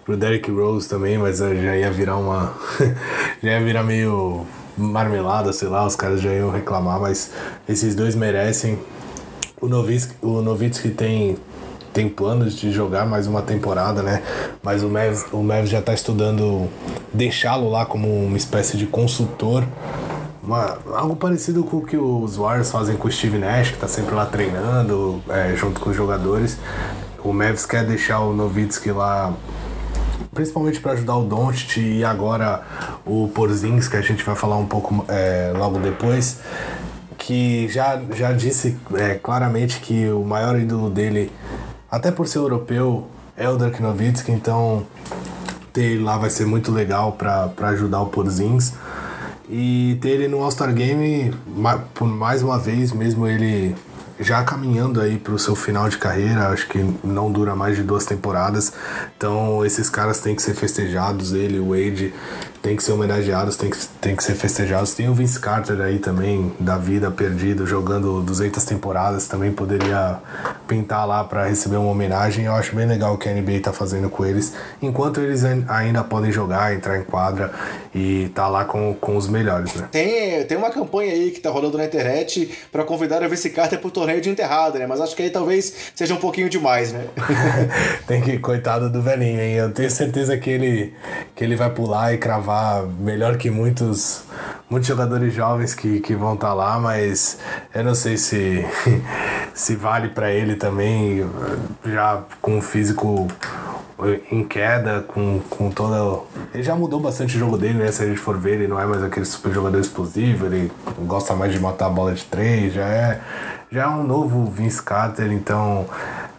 pro Derrick Rose também, mas já ia virar uma. <laughs> já ia virar meio marmelada, sei lá, os caras já iam reclamar, mas esses dois merecem. O Novitsky, o Novitsky tem, tem planos de jogar mais uma temporada, né? Mas o Mavs, o Mavs já está estudando deixá-lo lá como uma espécie de consultor. Uma, algo parecido com o que os Warriors fazem com o Steve Nash, que está sempre lá treinando é, junto com os jogadores. O Mavs quer deixar o Novitsky lá principalmente para ajudar o Doncic e agora o Porzingis, que a gente vai falar um pouco é, logo depois, que já, já disse é, claramente que o maior ídolo dele, até por ser europeu, é o Dirk Nowitzki, então ter ele lá vai ser muito legal para ajudar o Porzingis. E ter ele no All-Star Game, por mais uma vez, mesmo ele já caminhando aí para o seu final de carreira, acho que não dura mais de duas temporadas. Então esses caras têm que ser festejados, ele, o Wade, tem que ser homenageados, tem que, tem que ser festejados. Tem o Vince Carter aí também, da vida perdido, jogando 200 temporadas, também poderia pintar lá para receber uma homenagem. Eu acho bem legal o que a NBA tá fazendo com eles, enquanto eles ainda podem jogar, entrar em quadra e tá lá com, com os melhores, né? Tem, tem uma campanha aí que tá rolando na internet para convidar o Vince Carter pro torneio de enterrada, né? Mas acho que aí talvez seja um pouquinho demais, né? <laughs> tem que, coitado do velhinho, hein? Eu tenho certeza que ele, que ele vai pular e cravar melhor que muitos, muitos jogadores jovens que, que vão estar tá lá, mas eu não sei se, <laughs> se vale para ele também, já com o físico em queda, com, com toda. Ele já mudou bastante o jogo dele, né? Se a gente for ver, ele não é mais aquele super jogador explosivo, ele gosta mais de matar a bola de três, já é, já é um novo Vince Carter, então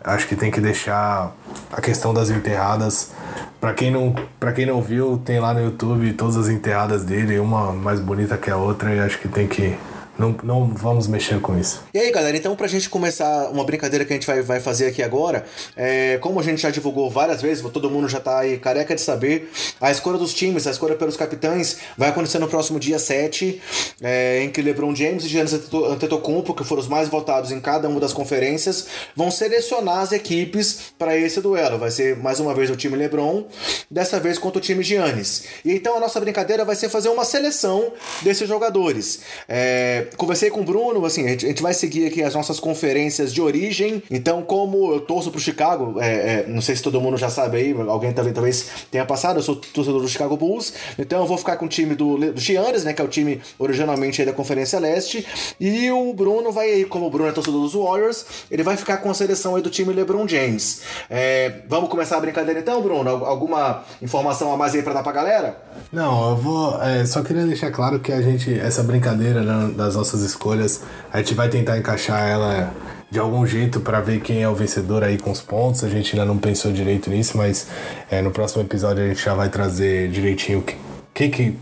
acho que tem que deixar a questão das enterradas Pra quem, não, pra quem não viu, tem lá no YouTube todas as enterradas dele, uma mais bonita que a outra, e acho que tem que não, não vamos mexer com isso. E aí, galera, então pra gente começar uma brincadeira que a gente vai, vai fazer aqui agora, é, como a gente já divulgou várias vezes, todo mundo já tá aí careca de saber, a escolha dos times, a escolha pelos capitães vai acontecer no próximo dia 7, é, em que LeBron James e Giannis Antetokounmpo, que foram os mais votados em cada uma das conferências, vão selecionar as equipes para esse duelo. Vai ser mais uma vez o time LeBron, dessa vez contra o time Giannis. E então a nossa brincadeira vai ser fazer uma seleção desses jogadores. É, conversei com o Bruno, assim, a gente, vai seguir aqui as nossas conferências de origem. Então, como eu torço pro Chicago, é, é, não sei se todo mundo já sabe aí, alguém também talvez tenha passado, eu sou torcedor do Chicago Bulls, então eu vou ficar com o time do, do Giannis, né, que é o time originalmente da Conferência Leste, e o Bruno vai, como o Bruno é torcedor dos Warriors, ele vai ficar com a seleção aí do time LeBron James. É, vamos começar a brincadeira então, Bruno? Alguma informação a mais aí pra dar pra galera? Não, eu vou. É, só queria deixar claro que a gente, essa brincadeira né, das nossas escolhas, a gente vai tentar encaixar ela de algum jeito para ver quem é o vencedor aí com os pontos. A gente ainda não pensou direito nisso, mas é, no próximo episódio a gente já vai trazer direitinho o que, que, que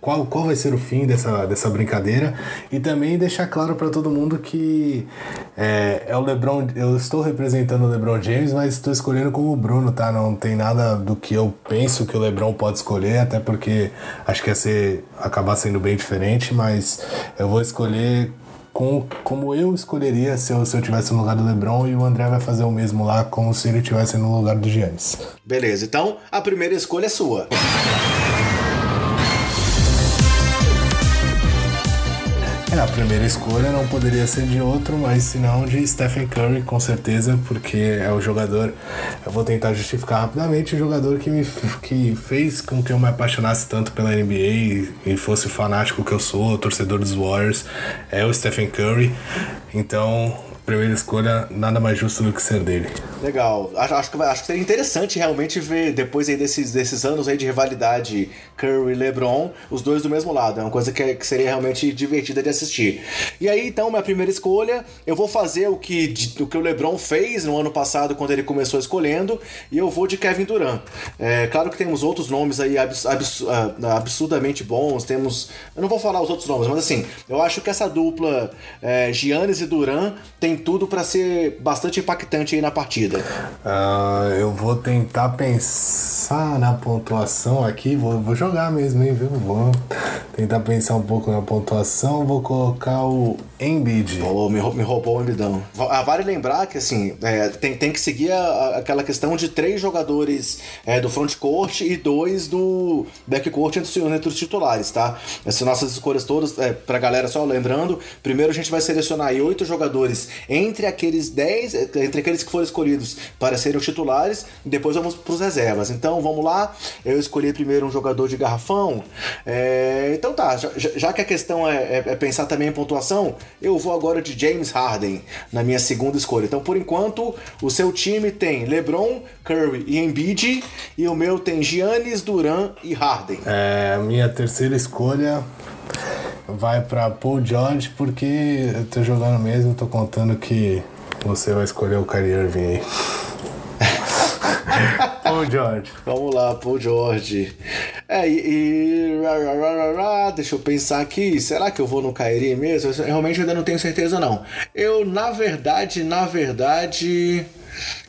qual, qual vai ser o fim dessa, dessa brincadeira e também deixar claro para todo mundo que é, é, o LeBron, eu estou representando o LeBron James, mas estou escolhendo como o Bruno, tá? Não tem nada do que eu penso que o LeBron pode escolher, até porque acho que ia ser acabar sendo bem diferente, mas eu vou escolher com, como eu escolheria se eu, se eu tivesse no lugar do LeBron e o André vai fazer o mesmo lá, como se ele tivesse no lugar do Giannis. Beleza, então a primeira escolha é sua. É, a primeira escolha não poderia ser de outro, mas senão de Stephen Curry, com certeza, porque é o jogador. Eu vou tentar justificar rapidamente o jogador que me que fez com que eu me apaixonasse tanto pela NBA e fosse fanático que eu sou, torcedor dos Warriors, é o Stephen Curry. Então, primeira escolha, nada mais justo do que ser dele. Legal. Acho, acho, que, acho que seria interessante realmente ver, depois aí desses, desses anos aí de rivalidade Curry e LeBron, os dois do mesmo lado. É uma coisa que, que seria realmente divertida de assistir. E aí, então, minha primeira escolha, eu vou fazer o que, o que o LeBron fez no ano passado, quando ele começou escolhendo, e eu vou de Kevin Durant. É, claro que temos outros nomes aí abs, abs, ah, absurdamente bons, temos... Eu não vou falar os outros nomes, mas assim, eu acho que essa dupla é, Giannis e Durant tem tudo para ser bastante impactante aí na partida. Uh, eu vou tentar pensar na pontuação aqui, vou, vou jogar mesmo, hein, viu? Vou tentar pensar um pouco na pontuação, vou colocar o Embiid. Pô, me, me roubou o Embidão. Ah, vale lembrar que, assim, é, tem, tem que seguir a, aquela questão de três jogadores é, do frontcourt e dois do backcourt entre, entre os titulares, tá? Essas nossas escolhas todas, é, pra galera só lembrando, primeiro a gente vai selecionar oito jogadores entre aqueles 10, entre aqueles que foram escolhidos para serem os titulares, e depois vamos para os reservas. Então vamos lá, eu escolhi primeiro um jogador de garrafão. É, então tá, já, já, que a questão é, é, é, pensar também em pontuação, eu vou agora de James Harden na minha segunda escolha. Então por enquanto o seu time tem LeBron, Curry e Embiid, e o meu tem Giannis, Duran e Harden. É, a minha terceira escolha vai para Paul George porque eu tô jogando mesmo, tô contando que você vai escolher o Kyrie Irving aí. <laughs> Paul George. Vamos lá, Paul George. É, e. deixa eu pensar aqui. Será que eu vou no Kyrie mesmo? Eu realmente ainda não tenho certeza, não. Eu, na verdade, na verdade.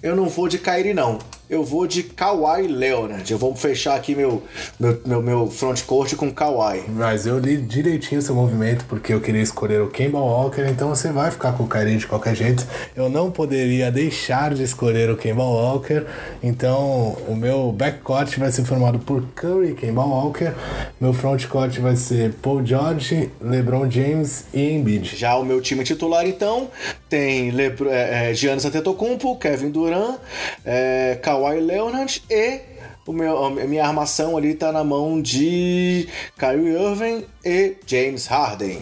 Eu não vou de Kyrie, não eu vou de Kawhi Leonard. Eu vou fechar aqui meu, meu, meu, meu frontcourt com Kawhi. Mas eu li direitinho seu movimento porque eu queria escolher o Kemba Walker, então você vai ficar com o Kyrie de qualquer jeito. Eu não poderia deixar de escolher o Kemba Walker, então o meu backcourt vai ser formado por Curry e Kemba Walker. Meu frontcourt vai ser Paul George, LeBron James e Embiid. Já o meu time titular, então, tem Lebr é, é, Giannis Antetokounmpo, Kevin Durant, é, Kawhi Kawhi Leonard e o meu, a minha armação ali tá na mão de Kyrie Irving e James Harden.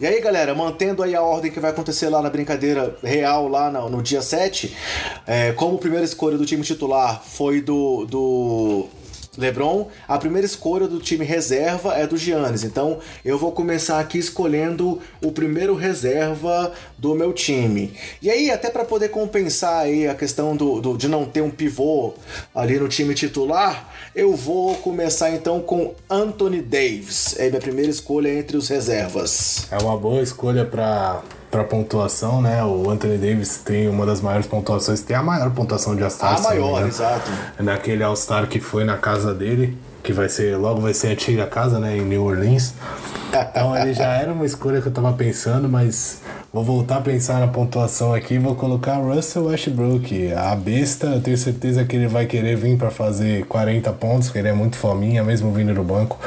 E aí, galera, mantendo aí a ordem que vai acontecer lá na brincadeira real lá no, no dia 7, é, como primeira escolha do time titular foi do, do LeBron, a primeira escolha do time reserva é do Giannis. Então eu vou começar aqui escolhendo o primeiro reserva do meu time. E aí, até para poder compensar aí a questão do, do, de não ter um pivô ali no time titular, eu vou começar então com Anthony Davis. É minha primeira escolha entre os reservas. É uma boa escolha para para pontuação, né? O Anthony Davis tem uma das maiores pontuações, tem a maior pontuação de All-Star. A maior, exato. É naquele All-Star que foi na casa dele, que vai ser, logo vai ser a antiga casa, né, em New Orleans. Então ele já era uma escolha que eu tava pensando, mas vou voltar a pensar na pontuação aqui, vou colocar Russell Westbrook. A besta, eu tenho certeza que ele vai querer vir para fazer 40 pontos, porque ele é muito fominha, mesmo vindo do banco.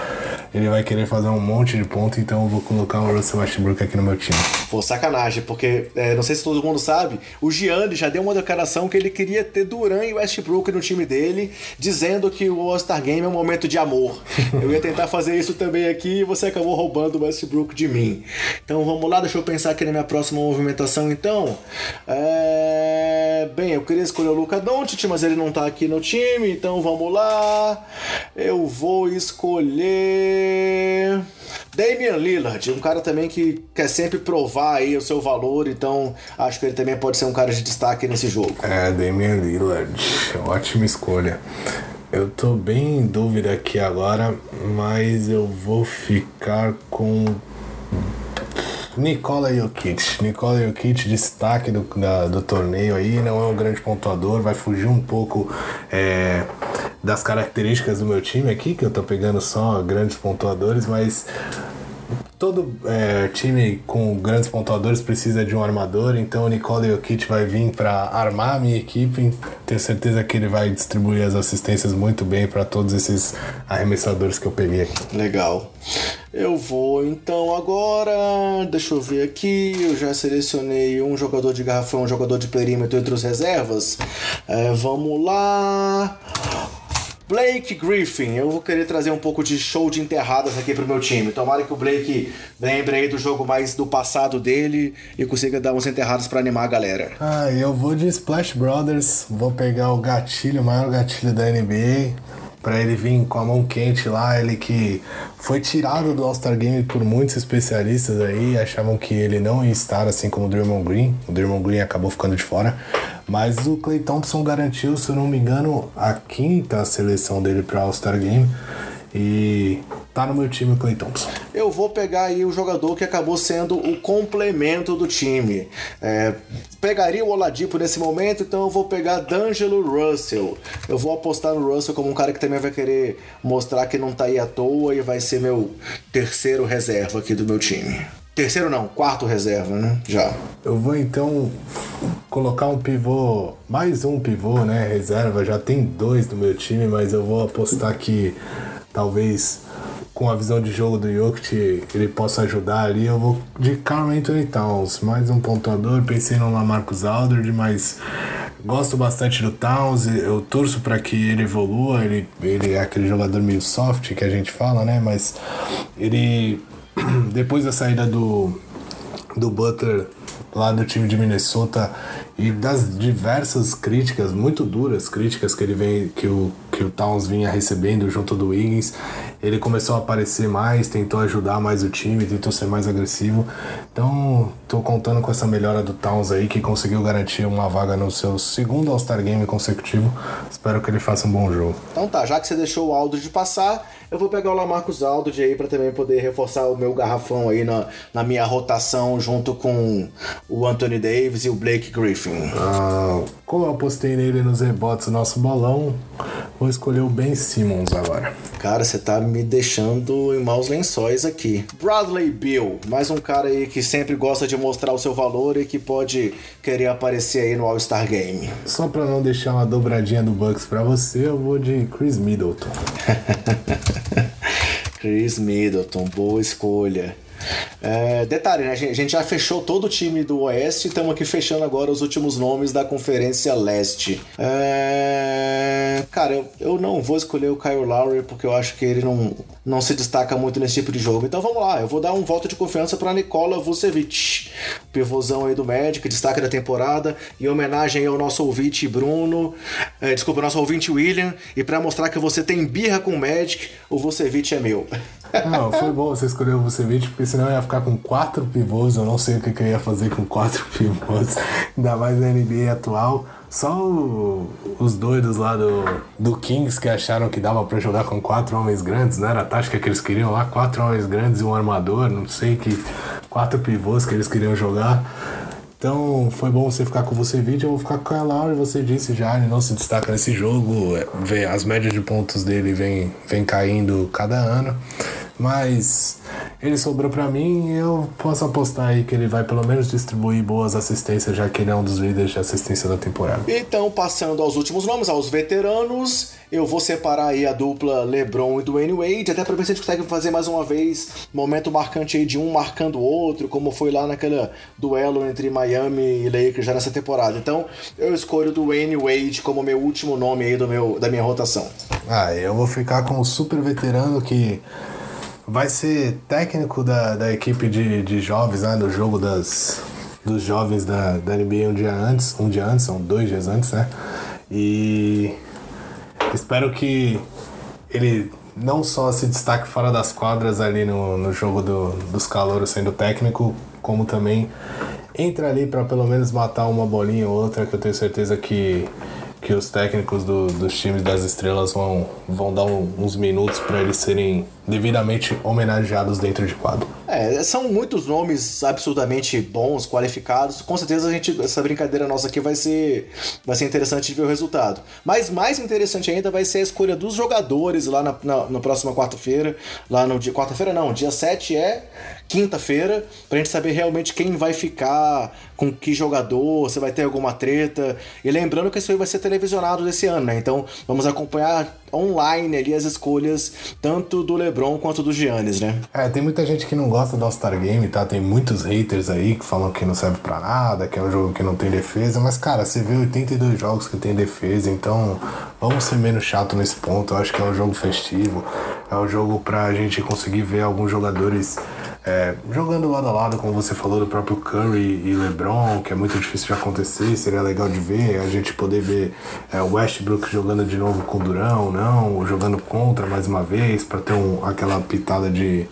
Ele vai querer fazer um monte de ponto, então eu vou colocar o Russell Westbrook aqui no meu time. Pô, sacanagem, porque é, não sei se todo mundo sabe, o Gianni já deu uma declaração que ele queria ter Duran e Westbrook no time dele, dizendo que o All-Star Game é um momento de amor. <laughs> Eu ia tentar fazer isso também aqui e você acabou roubando o Westbrook de mim. Então vamos lá, deixa eu pensar aqui na minha próxima movimentação então. É... Bem, eu queria escolher o Luca Doncic, mas ele não tá aqui no time, então vamos lá. Eu vou escolher Damian Lillard, um cara também que quer sempre provar aí o seu valor, então acho que ele também pode ser um cara de destaque nesse jogo. É, Damian Lillard, ótima escolha. Eu tô bem em dúvida aqui agora, mas eu vou ficar com Nikola Jokic. Nikola Jokic, destaque do, da, do torneio aí, não é um grande pontuador, vai fugir um pouco é, das características do meu time aqui, que eu tô pegando só grandes pontuadores, mas todo é, time com grandes pontuadores precisa de um armador, então o Nikola Jokic vai vir para armar a minha equipe. Tenho certeza que ele vai distribuir as assistências muito bem para todos esses arremessadores que eu peguei aqui. Legal. Eu vou então agora. Deixa eu ver aqui. Eu já selecionei um jogador de garrafão, um jogador de perímetro entre os reservas. É, vamos lá. Blake Griffin, eu vou querer trazer um pouco de show de enterradas aqui pro meu time. Tomara que o Blake lembre aí do jogo mais do passado dele e consiga dar uns enterradas para animar a galera. Ah, eu vou de Splash Brothers, vou pegar o gatilho, o maior gatilho da NBA, para ele vir com a mão quente lá, ele que foi tirado do All-Star Game por muitos especialistas aí, achavam que ele não ia estar assim como o Draymond Green. O Draymond Green acabou ficando de fora. Mas o Clay Thompson garantiu, se eu não me engano, a quinta seleção dele para All-Star Game. E tá no meu time o Clay Thompson. Eu vou pegar aí o jogador que acabou sendo o complemento do time. É, pegaria o Oladipo nesse momento, então eu vou pegar D'Angelo Russell. Eu vou apostar no Russell como um cara que também vai querer mostrar que não tá aí à toa e vai ser meu terceiro reserva aqui do meu time. Terceiro não, quarto reserva, né? Já. Eu vou então colocar um pivô, mais um pivô, né? Reserva. Já tem dois do meu time, mas eu vou apostar que talvez com a visão de jogo do Jokic ele possa ajudar ali. Eu vou de Carl Anthony Towns, mais um pontuador. Pensei no Lamarcus Aldridge, mas gosto bastante do Towns. Eu torço para que ele evolua. Ele, ele é aquele jogador meio soft que a gente fala, né? Mas ele <clears throat> depois da saída do, do Butler lá do time de Minnesota e das diversas críticas, muito duras críticas que ele vem, que o, que o Towns vinha recebendo junto do Wiggins, ele começou a aparecer mais, tentou ajudar mais o time, tentou ser mais agressivo. Então, tô contando com essa melhora do Towns aí, que conseguiu garantir uma vaga no seu segundo All-Star Game consecutivo. Espero que ele faça um bom jogo. Então tá, já que você deixou o Aldridge passar, eu vou pegar o Lamarcus Aldridge aí para também poder reforçar o meu garrafão aí na, na minha rotação junto com o Anthony Davis e o Blake Griffin. Ah, como eu apostei nele nos rebotes do nosso bolão, vou escolher o Ben Simmons agora. Cara, você tá me deixando em maus lençóis aqui. Bradley Bill, mais um cara aí que sempre gosta de mostrar o seu valor e que pode querer aparecer aí no All-Star Game. Só pra não deixar uma dobradinha do Bucks pra você, eu vou de Chris Middleton. <laughs> Chris Middleton, boa escolha. É, detalhe, né? A gente já fechou todo o time do Oeste e estamos aqui fechando agora os últimos nomes da Conferência Leste. É, cara, eu, eu não vou escolher o Kyle Lowry porque eu acho que ele não, não se destaca muito nesse tipo de jogo. Então vamos lá, eu vou dar um voto de confiança para Nikola Vucevic, pivôzão aí do Magic, destaque da temporada, em homenagem ao nosso ouvinte Bruno, é, desculpa, nosso ouvinte William, e para mostrar que você tem birra com o Magic, o Vucevic é meu. <laughs> Não, foi bom você escolher o Vucevic, porque senão eu ia ficar com quatro pivôs, eu não sei o que, que eu ia fazer com quatro <laughs> pivôs, ainda mais na NBA atual. Só o, os doidos lá do, do Kings que acharam que dava para jogar com quatro homens grandes, né? Era a tática que eles queriam lá, quatro homens grandes e um armador, não sei que quatro pivôs que eles queriam jogar. Então foi bom você ficar com você vídeo, eu vou ficar com a Laura, você disse já, ele não se destaca nesse jogo, as médias de pontos dele vem, vem caindo cada ano. Mas ele sobrou para mim e eu posso apostar aí que ele vai pelo menos distribuir boas assistências, já que ele é um dos líderes de assistência da temporada. Então, passando aos últimos nomes, aos veteranos, eu vou separar aí a dupla LeBron e Dwayne Wade, até para ver se a gente consegue fazer mais uma vez momento marcante aí de um marcando o outro, como foi lá naquele duelo entre Miami e Lakers já nessa temporada. Então, eu escolho Dwayne Wade como meu último nome aí do meu, da minha rotação. Ah, eu vou ficar com o super veterano que vai ser técnico da, da equipe de, de jovens, né, do jogo das, dos jovens da, da NBA um dia antes, um dia antes, são dois dias antes, né? E espero que ele não só se destaque fora das quadras ali no, no jogo do, dos calouros sendo técnico, como também entra ali para pelo menos matar uma bolinha ou outra, que eu tenho certeza que que os técnicos do, dos times das estrelas vão, vão dar um, uns minutos para eles serem devidamente homenageados dentro de quadro. É, são muitos nomes absurdamente bons, qualificados. Com certeza a gente, essa brincadeira nossa aqui vai ser, vai ser interessante de ver o resultado. Mas mais interessante ainda vai ser a escolha dos jogadores lá na, na, na próxima quarta-feira. Lá no dia. Quarta-feira não, dia 7 é quinta-feira, pra gente saber realmente quem vai ficar com que jogador, se vai ter alguma treta. E lembrando que isso aí vai ser televisionado desse ano, né? Então vamos acompanhar online ali as escolhas tanto do LeBron quanto do Giannis, né? É, tem muita gente que não gosta do All-Star Game, tá? Tem muitos haters aí que falam que não serve para nada, que é um jogo que não tem defesa, mas cara, você vê 82 jogos que tem defesa, então vamos ser menos chato nesse ponto. Eu acho que é um jogo festivo, é um jogo pra gente conseguir ver alguns jogadores é, jogando lado a lado, como você falou, do próprio Curry e LeBron, que é muito difícil de acontecer, seria legal de ver, a gente poder ver é, Westbrook jogando de novo com o Durão, não, jogando contra mais uma vez, para ter um, aquela pitada de.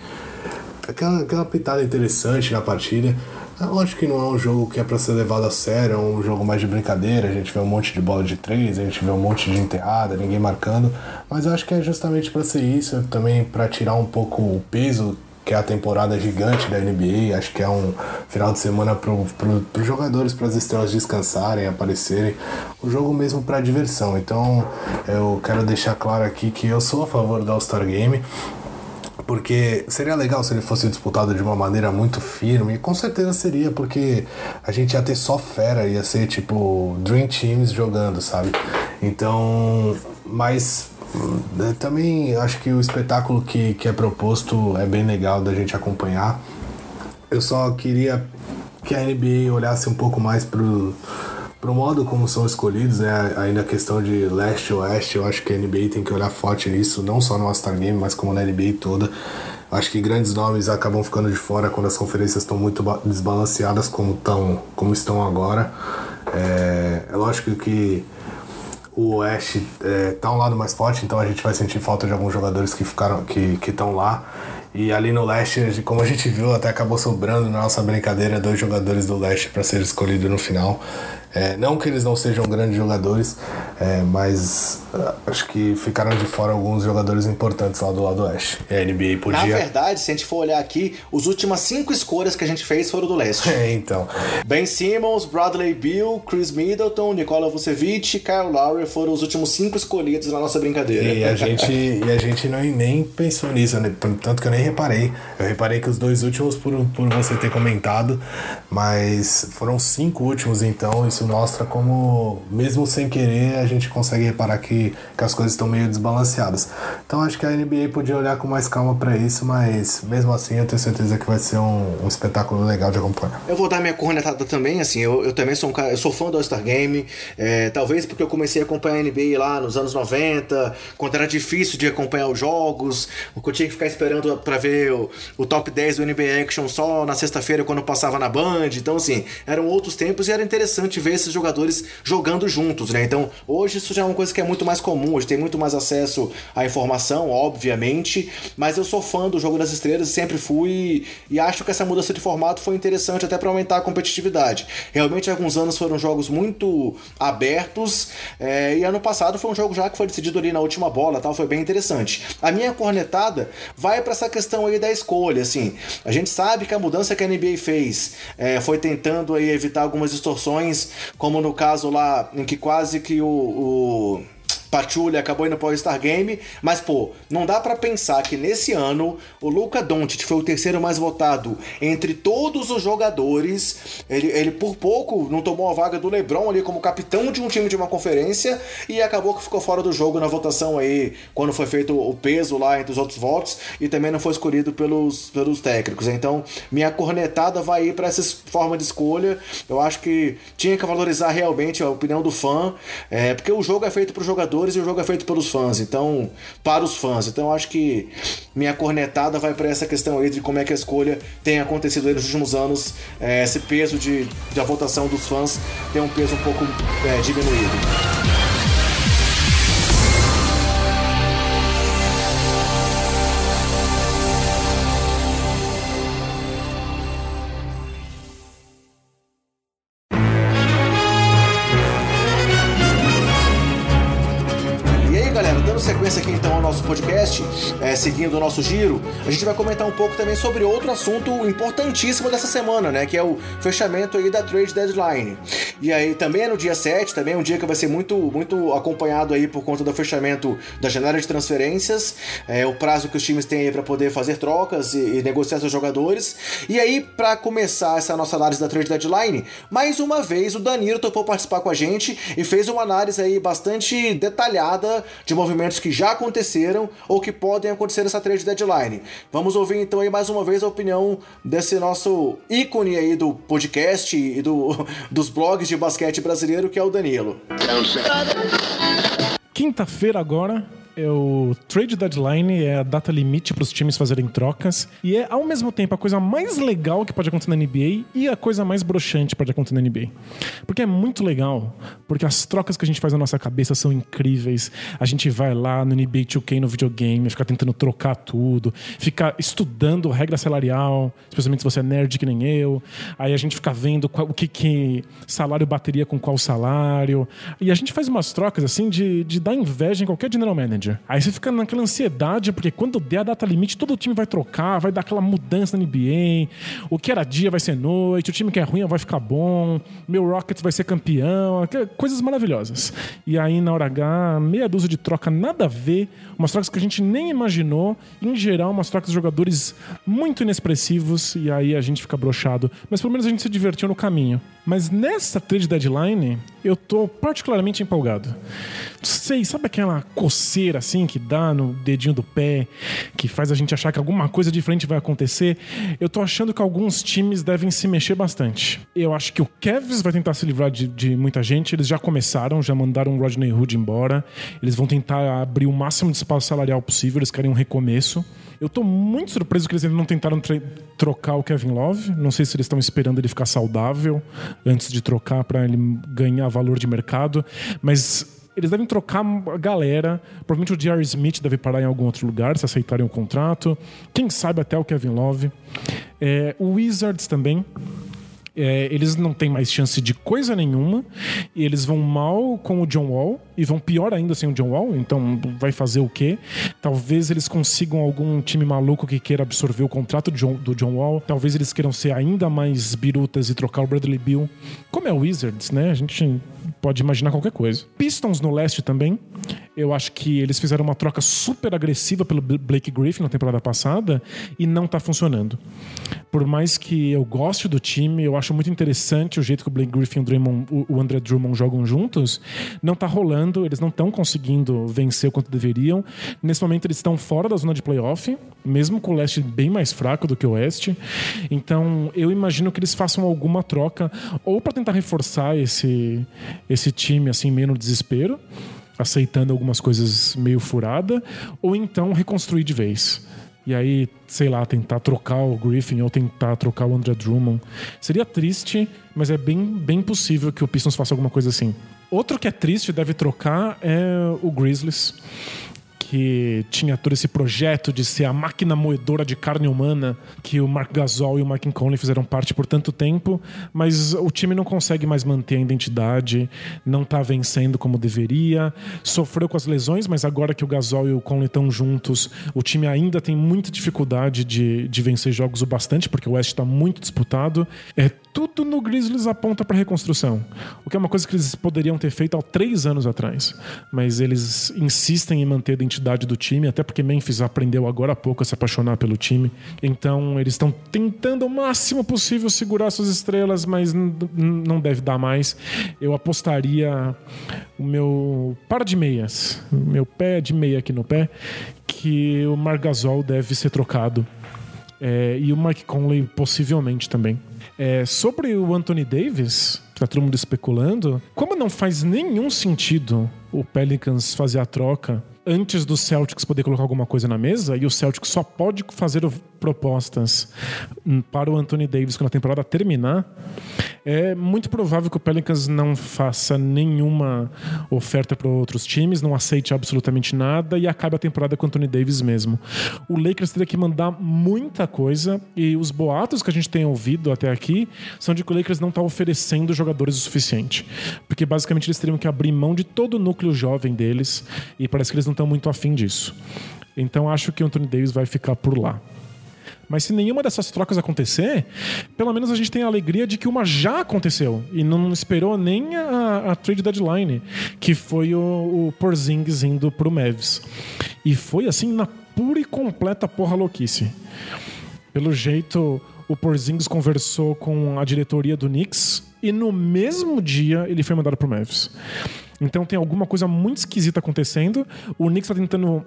Aquela, aquela pitada interessante na partida. É lógico que não é um jogo que é para ser levado a sério, é um jogo mais de brincadeira. A gente vê um monte de bola de três, a gente vê um monte de enterrada, ninguém marcando. Mas eu acho que é justamente para ser isso, também para tirar um pouco o peso que é a temporada gigante da NBA. Acho que é um final de semana para pro, os jogadores, para as estrelas descansarem, aparecerem. O jogo mesmo para diversão. Então eu quero deixar claro aqui que eu sou a favor do All-Star Game. Porque seria legal se ele fosse disputado de uma maneira muito firme, e com certeza seria, porque a gente ia ter só fera, ia ser tipo Dream Teams jogando, sabe? Então, mas é, também acho que o espetáculo que, que é proposto é bem legal da gente acompanhar. Eu só queria que a NBA olhasse um pouco mais pro, pro modo como são escolhidos, né? Ainda a questão de leste oeste, eu acho que a NBA tem que olhar forte nisso, não só no All-Star Game, mas como na NBA toda. Acho que grandes nomes acabam ficando de fora quando as conferências estão muito desbalanceadas como, tão, como estão agora. É, é lógico que o Oeste é, tá um lado mais forte, então a gente vai sentir falta de alguns jogadores que ficaram que estão lá. E ali no leste, como a gente viu, até acabou sobrando na nossa brincadeira dois jogadores do leste para ser escolhido no final. É, não que eles não sejam grandes jogadores, é, mas uh, acho que ficaram de fora alguns jogadores importantes lá do lado oeste. E a NBA podia. Na verdade, se a gente for olhar aqui, as últimas cinco escolhas que a gente fez foram do leste. <laughs> É, então. Ben Simmons, Bradley Bill, Chris Middleton, Nikola Vucevic e Kyle Lowry foram os últimos cinco escolhidos na nossa brincadeira. E a <laughs> gente, e a gente não, nem pensou nisso, né? tanto que eu nem reparei. Eu reparei que os dois últimos, por, por você ter comentado, mas foram cinco últimos, então isso isso mostra como, mesmo sem querer, a gente consegue reparar que, que as coisas estão meio desbalanceadas. Então acho que a NBA podia olhar com mais calma para isso, mas mesmo assim eu tenho certeza que vai ser um, um, espetáculo legal de acompanhar. Eu vou dar minha cornetada também, assim, eu, eu também sou um cara, eu sou fã do All-Star Game, é, talvez porque eu comecei a acompanhar a NBA lá nos anos 90, quando era difícil de acompanhar os jogos, eu tinha que ficar esperando para ver o, o top 10 do NBA Action só na sexta-feira quando passava na Band, então assim, eram outros tempos e era interessante ver ver esses jogadores jogando juntos, né? Então, hoje isso já é uma coisa que é muito mais comum, hoje tem muito mais acesso à informação, obviamente, mas eu sou fã do jogo das estrelas, sempre fui e acho que essa mudança de formato foi interessante até para aumentar a competitividade. Realmente, alguns anos foram jogos muito abertos é, e ano passado foi um jogo já que foi decidido ali na última bola, tal, foi bem interessante. A minha cornetada vai para essa questão aí da escolha, assim, a gente sabe que a mudança que a NBA fez é, foi tentando aí evitar algumas distorções como no caso lá em que quase que o, o Pachulia acabou indo para o All-Star Game, mas pô, não dá para pensar que nesse ano o Luca Doncic foi o terceiro mais votado entre todos os jogadores. Ele, ele por pouco não tomou a vaga do LeBron ali como capitão de um time de uma conferência e acabou que ficou fora do jogo na votação aí quando foi feito o peso lá entre os outros votos e também não foi escolhido pelos, pelos técnicos. Então, minha cornetada vai ir para essa forma de escolha. Eu acho que tinha que valorizar realmente a opinião do fã, é, porque o jogo é feito para o jogador jogadores e o jogo é feito pelos fãs, então, para os fãs. Então, acho que minha cornetada vai para essa questão aí de como é que a escolha tem acontecido nos últimos anos. É, esse peso de, de a votação dos fãs tem um peso um pouco é, diminuído. Seguindo o nosso giro, a gente vai comentar um pouco também sobre outro assunto importantíssimo dessa semana, né? Que é o fechamento aí da trade deadline. E aí também é no dia 7, também é um dia que vai ser muito, muito acompanhado aí por conta do fechamento da janela de transferências, é o prazo que os times têm aí para poder fazer trocas e, e, negociar seus jogadores. E aí, para começar essa nossa análise da trade deadline, mais uma vez o Danilo topou participar com a gente e fez uma análise aí bastante detalhada de movimentos que já aconteceram ou que podem acontecer nessa trade deadline. Vamos ouvir então aí mais uma vez a opinião desse nosso ícone aí do podcast e do, <laughs> dos blogs de basquete brasileiro, que é o Danilo. Quinta-feira agora, é o trade deadline, é a data limite para os times fazerem trocas e é ao mesmo tempo a coisa mais legal que pode acontecer na NBA e a coisa mais broxante que pode acontecer na NBA. Porque é muito legal, porque as trocas que a gente faz na nossa cabeça são incríveis. A gente vai lá no NBA 2K no videogame, fica tentando trocar tudo, fica estudando regra salarial, especialmente se você é nerd que nem eu. Aí a gente fica vendo qual, o que, que salário bateria com qual salário. E a gente faz umas trocas assim de, de dar inveja em qualquer general manager Aí você fica naquela ansiedade, porque quando der a data limite, todo o time vai trocar, vai dar aquela mudança na NBA. O que era dia vai ser noite, o time que é ruim vai ficar bom, meu Rockets vai ser campeão, coisas maravilhosas. E aí, na hora H, meia dúzia de troca, nada a ver, umas trocas que a gente nem imaginou, em geral, umas trocas de jogadores muito inexpressivos, e aí a gente fica brochado. Mas pelo menos a gente se divertiu no caminho. Mas nessa trade deadline, eu tô particularmente empolgado. Sei, sabe aquela coceira assim que dá no dedinho do pé, que faz a gente achar que alguma coisa diferente vai acontecer? Eu tô achando que alguns times devem se mexer bastante. Eu acho que o Cavs vai tentar se livrar de, de muita gente. Eles já começaram, já mandaram o Rodney Hood embora. Eles vão tentar abrir o máximo de espaço salarial possível, eles querem um recomeço. Eu tô muito surpreso que eles ainda não tentaram trocar o Kevin Love. Não sei se eles estão esperando ele ficar saudável antes de trocar para ele ganhar valor de mercado, mas eles devem trocar a galera. Provavelmente o J.R. Smith deve parar em algum outro lugar se aceitarem o contrato. Quem sabe até o Kevin Love. É, o Wizards também. É, eles não têm mais chance de coisa nenhuma eles vão mal com o John Wall e vão pior ainda sem o John Wall, então vai fazer o quê? Talvez eles consigam algum time maluco que queira absorver o contrato do John, Wall, talvez eles queiram ser ainda mais birutas e trocar o Bradley Bill. Como é o Wizards, né? A gente pode imaginar qualquer coisa. Pistons no leste também. Eu acho que eles fizeram uma troca super agressiva pelo Blake Griffin na temporada passada e não tá funcionando. Por mais que eu goste do time, eu acho muito interessante o jeito que o Blake Griffin e o, Draymond, o André Drummond jogam juntos. Não tá rolando, eles não estão conseguindo vencer o quanto deveriam. Nesse momento eles estão fora da zona de playoff, mesmo com o leste bem mais fraco do que o oeste. Então eu imagino que eles façam alguma troca ou para tentar reforçar esse esse time assim meio no desespero, aceitando algumas coisas meio furada, ou então reconstruir de vez. E aí, sei lá, tentar trocar o Griffin ou tentar trocar o André Drummond. Seria triste, mas é bem, bem possível que o Pistons faça alguma coisa assim. Outro que é triste deve trocar é o Grizzlies que tinha todo esse projeto de ser a máquina moedora de carne humana que o Mark Gasol e o Mike Conley fizeram parte por tanto tempo, mas o time não consegue mais manter a identidade, não tá vencendo como deveria, sofreu com as lesões, mas agora que o Gasol e o Conley estão juntos, o time ainda tem muita dificuldade de, de vencer jogos o bastante, porque o West está muito disputado. É tudo no Grizzlies aponta para reconstrução, o que é uma coisa que eles poderiam ter feito há três anos atrás, mas eles insistem em manter a identidade do time, até porque Memphis aprendeu agora há pouco a se apaixonar pelo time. Então eles estão tentando o máximo possível segurar suas estrelas, mas não deve dar mais. Eu apostaria o meu par de meias, meu pé de meia aqui no pé, que o Margasol deve ser trocado. É, e o Mike Conley possivelmente também. É, sobre o Anthony Davis, tá todo mundo especulando, como não faz nenhum sentido o Pelicans fazer a troca antes do Celtics poder colocar alguma coisa na mesa, e o Celtics só pode fazer propostas para o Anthony Davis quando a temporada terminar, é muito provável que o Pelicans não faça nenhuma oferta para outros times, não aceite absolutamente nada e acabe a temporada com o Anthony Davis mesmo. O Lakers teria que mandar muita coisa e os boatos que a gente tem ouvido até aqui são de que o Lakers não está oferecendo jogadores o suficiente. Porque basicamente eles teriam que abrir mão de todo o núcleo jovem deles e parece que eles não estão muito afim disso. Então acho que o Anthony Davis vai ficar por lá. Mas se nenhuma dessas trocas acontecer, pelo menos a gente tem a alegria de que uma já aconteceu e não esperou nem a, a trade deadline, que foi o, o Porzingis indo pro Mavs. E foi assim na pura e completa porra louquice. Pelo jeito, o Porzingis conversou com a diretoria do Knicks e no mesmo dia ele foi mandado pro Mavs. Então tem alguma coisa muito esquisita acontecendo. O Knicks está tentando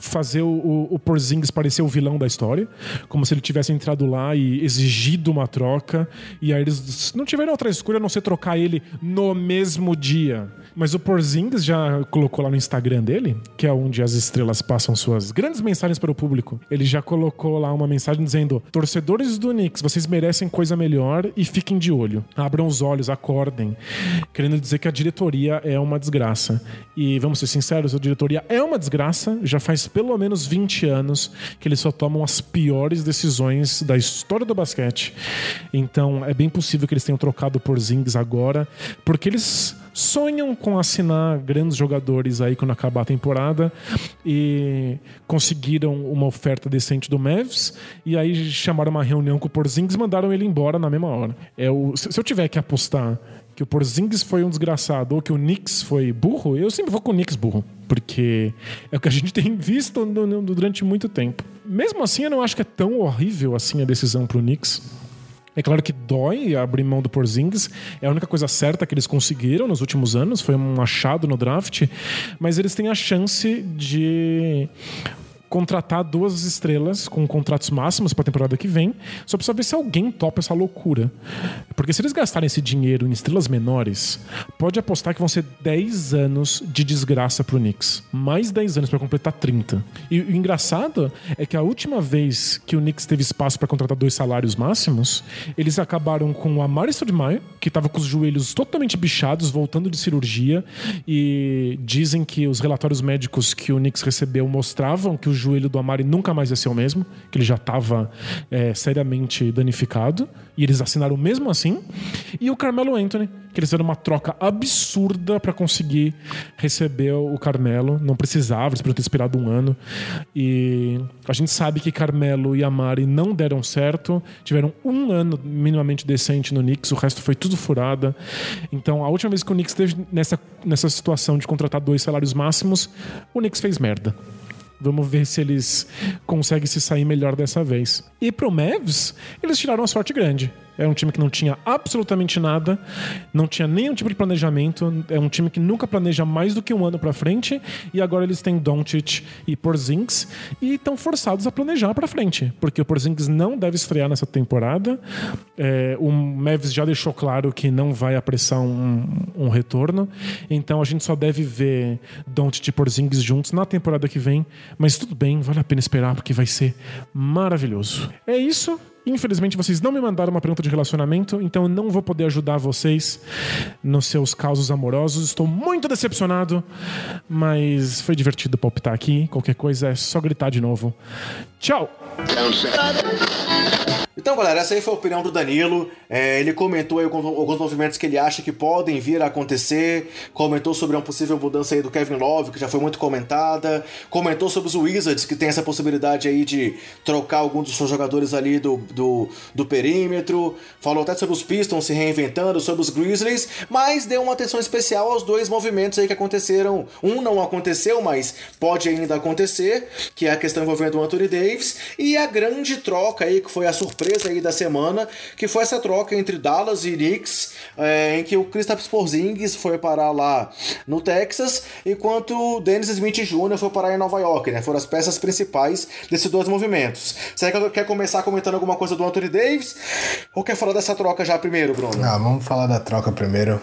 fazer o, o, Porzingis parecer o vilão da história, como se ele tivesse entrado lá e exigido uma troca. E aí eles não tiveram outra escolha a não ser trocar ele no mesmo dia. Mas o Porzingis já colocou lá no Instagram dele, que é onde as estrelas passam suas grandes mensagens para o público. Ele já colocou lá uma mensagem dizendo: torcedores do Knicks, vocês merecem coisa melhor e fiquem de olho. Abram os olhos, acordem. Querendo dizer que a diretoria é uma uma desgraça. E vamos ser sinceros, a diretoria é uma desgraça. Já faz pelo menos 20 anos que eles só tomam as piores decisões da história do basquete. Então é bem possível que eles tenham trocado por Zings agora, porque eles sonham com assinar grandes jogadores aí quando acabar a temporada e conseguiram uma oferta decente do Mavs e aí chamaram uma reunião com o Porzingis e mandaram ele embora na mesma hora. É o, se eu tiver que apostar que o Porzingis foi um desgraçado ou que o Knicks foi burro, eu sempre vou com o Knicks burro, porque é o que a gente <laughs> tem visto durante muito tempo. Mesmo assim, eu não acho que é tão horrível assim a decisão pro Knicks. É claro que dói abrir mão do Porzingis, é a única coisa certa que eles conseguiram nos últimos anos, foi um achado no draft, mas eles têm a chance de contratar duas estrelas com contratos máximos para a temporada que vem. Só precisa ver se alguém topa essa loucura. Porque se eles gastarem esse dinheiro em estrelas menores, pode apostar que vão ser 10 anos de desgraça pro Knicks. Mais 10 anos para completar 30. E o engraçado é que a última vez que o Knicks teve espaço para contratar dois salários máximos, eles acabaram com o Amari Stoudemire, que estava com os joelhos totalmente bichados, voltando de cirurgia, e dizem que os relatórios médicos que o Knicks recebeu mostravam que o joelho do Amari nunca mais ia ser o mesmo, que ele já estava é, seriamente danificado, e eles assinaram mesmo assim. E o Carmelo Anthony, que eles fizeram uma troca absurda para conseguir receber o Carmelo, não precisava, eles podiam ter esperado um ano. E a gente sabe que Carmelo e Amari não deram certo, tiveram um ano minimamente decente no Knicks, o resto foi tudo furada. Então, a última vez que o Knicks esteve nessa, nessa situação de contratar dois salários máximos, o Knicks fez merda. Vamos ver se eles conseguem se sair melhor dessa vez. E pro Mavs, eles tiraram uma sorte grande. É um time que não tinha absolutamente nada, não tinha nenhum tipo de planejamento. É um time que nunca planeja mais do que um ano para frente. E agora eles têm Doncic e Porzingis e estão forçados a planejar para frente, porque o Porzingis não deve estrear nessa temporada. É, o Mavs já deixou claro que não vai apressar um, um retorno. Então a gente só deve ver Doncic e Porzingis juntos na temporada que vem. Mas tudo bem, vale a pena esperar porque vai ser maravilhoso. É isso. Infelizmente, vocês não me mandaram uma pergunta de relacionamento, então eu não vou poder ajudar vocês nos seus causos amorosos. Estou muito decepcionado, mas foi divertido palpitar aqui. Qualquer coisa é só gritar de novo. Tchau! Então, galera, essa aí foi a opinião do Danilo. É, ele comentou aí alguns movimentos que ele acha que podem vir a acontecer. Comentou sobre uma possível mudança aí do Kevin Love, que já foi muito comentada. Comentou sobre os Wizards, que tem essa possibilidade aí de trocar alguns dos seus jogadores ali do, do, do perímetro. Falou até sobre os Pistons se reinventando, sobre os Grizzlies. Mas deu uma atenção especial aos dois movimentos aí que aconteceram. Um não aconteceu, mas pode ainda acontecer, que é a questão envolvendo o Anthony Davis. E a grande troca aí, que foi a surpresa surpresa aí da semana, que foi essa troca entre Dallas e Knicks, é, em que o Kristaps Porzingis foi parar lá no Texas, enquanto o Dennis Smith Jr. foi parar em Nova York, né? Foram as peças principais desses dois movimentos. Você quer começar comentando alguma coisa do Anthony Davis? Ou quer falar dessa troca já primeiro, Bruno? Ah, vamos falar da troca primeiro.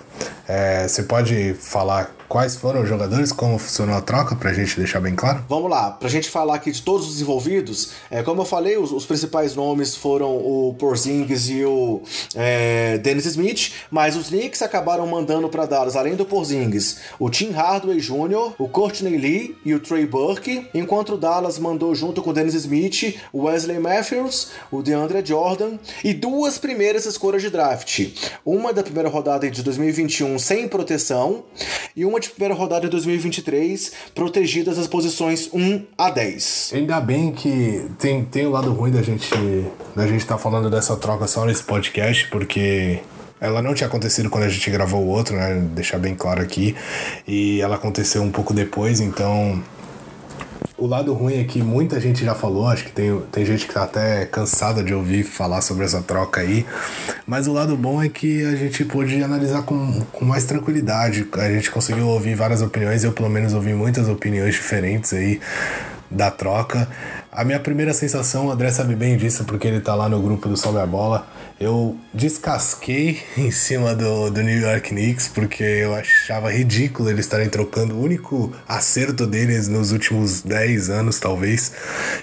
É, você pode falar quais foram os jogadores, como funcionou a troca, pra gente deixar bem claro? Vamos lá, pra gente falar aqui de todos os envolvidos, é, como eu falei, os, os principais nomes foram o Porzingis e o é, Dennis Smith, mas os Knicks acabaram mandando para Dallas, além do Porzingis, o Tim Hardaway Jr., o Courtney Lee e o Trey Burke, enquanto o Dallas mandou junto com o Dennis Smith, o Wesley Matthews, o DeAndre Jordan e duas primeiras escolhas de draft. Uma da primeira rodada de 2021 sem proteção e uma de primeira rodada de 2023 protegidas as posições 1 a 10. Ainda bem que tem, tem o lado ruim da gente da gente tá falando dessa troca só nesse podcast, porque ela não tinha acontecido quando a gente gravou o outro, né? Deixar bem claro aqui. E ela aconteceu um pouco depois, então o lado ruim é que muita gente já falou, acho que tem, tem gente que tá até cansada de ouvir falar sobre essa troca aí. Mas o lado bom é que a gente pôde analisar com, com mais tranquilidade. A gente conseguiu ouvir várias opiniões, eu pelo menos ouvi muitas opiniões diferentes aí da troca. A minha primeira sensação, o André sabe bem disso, porque ele tá lá no grupo do Sobe a Bola. Eu descasquei <laughs> em cima do, do New York Knicks, porque eu achava ridículo eles estarem trocando o único acerto deles nos últimos 10 anos, talvez,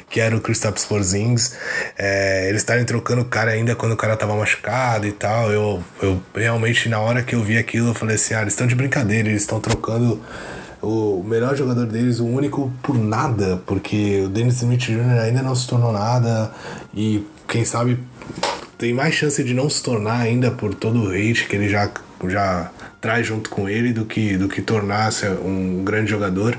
que era o Kristaps Porzingis. É, eles estarem trocando o cara ainda quando o cara tava machucado e tal. Eu, eu realmente, na hora que eu vi aquilo, eu falei assim: ah, eles estão de brincadeira, eles estão trocando o melhor jogador deles, o único por nada, porque o Dennis Smith Jr. ainda não se tornou nada e quem sabe tem mais chance de não se tornar ainda por todo o hate que ele já, já traz junto com ele do que, do que tornar-se um grande jogador.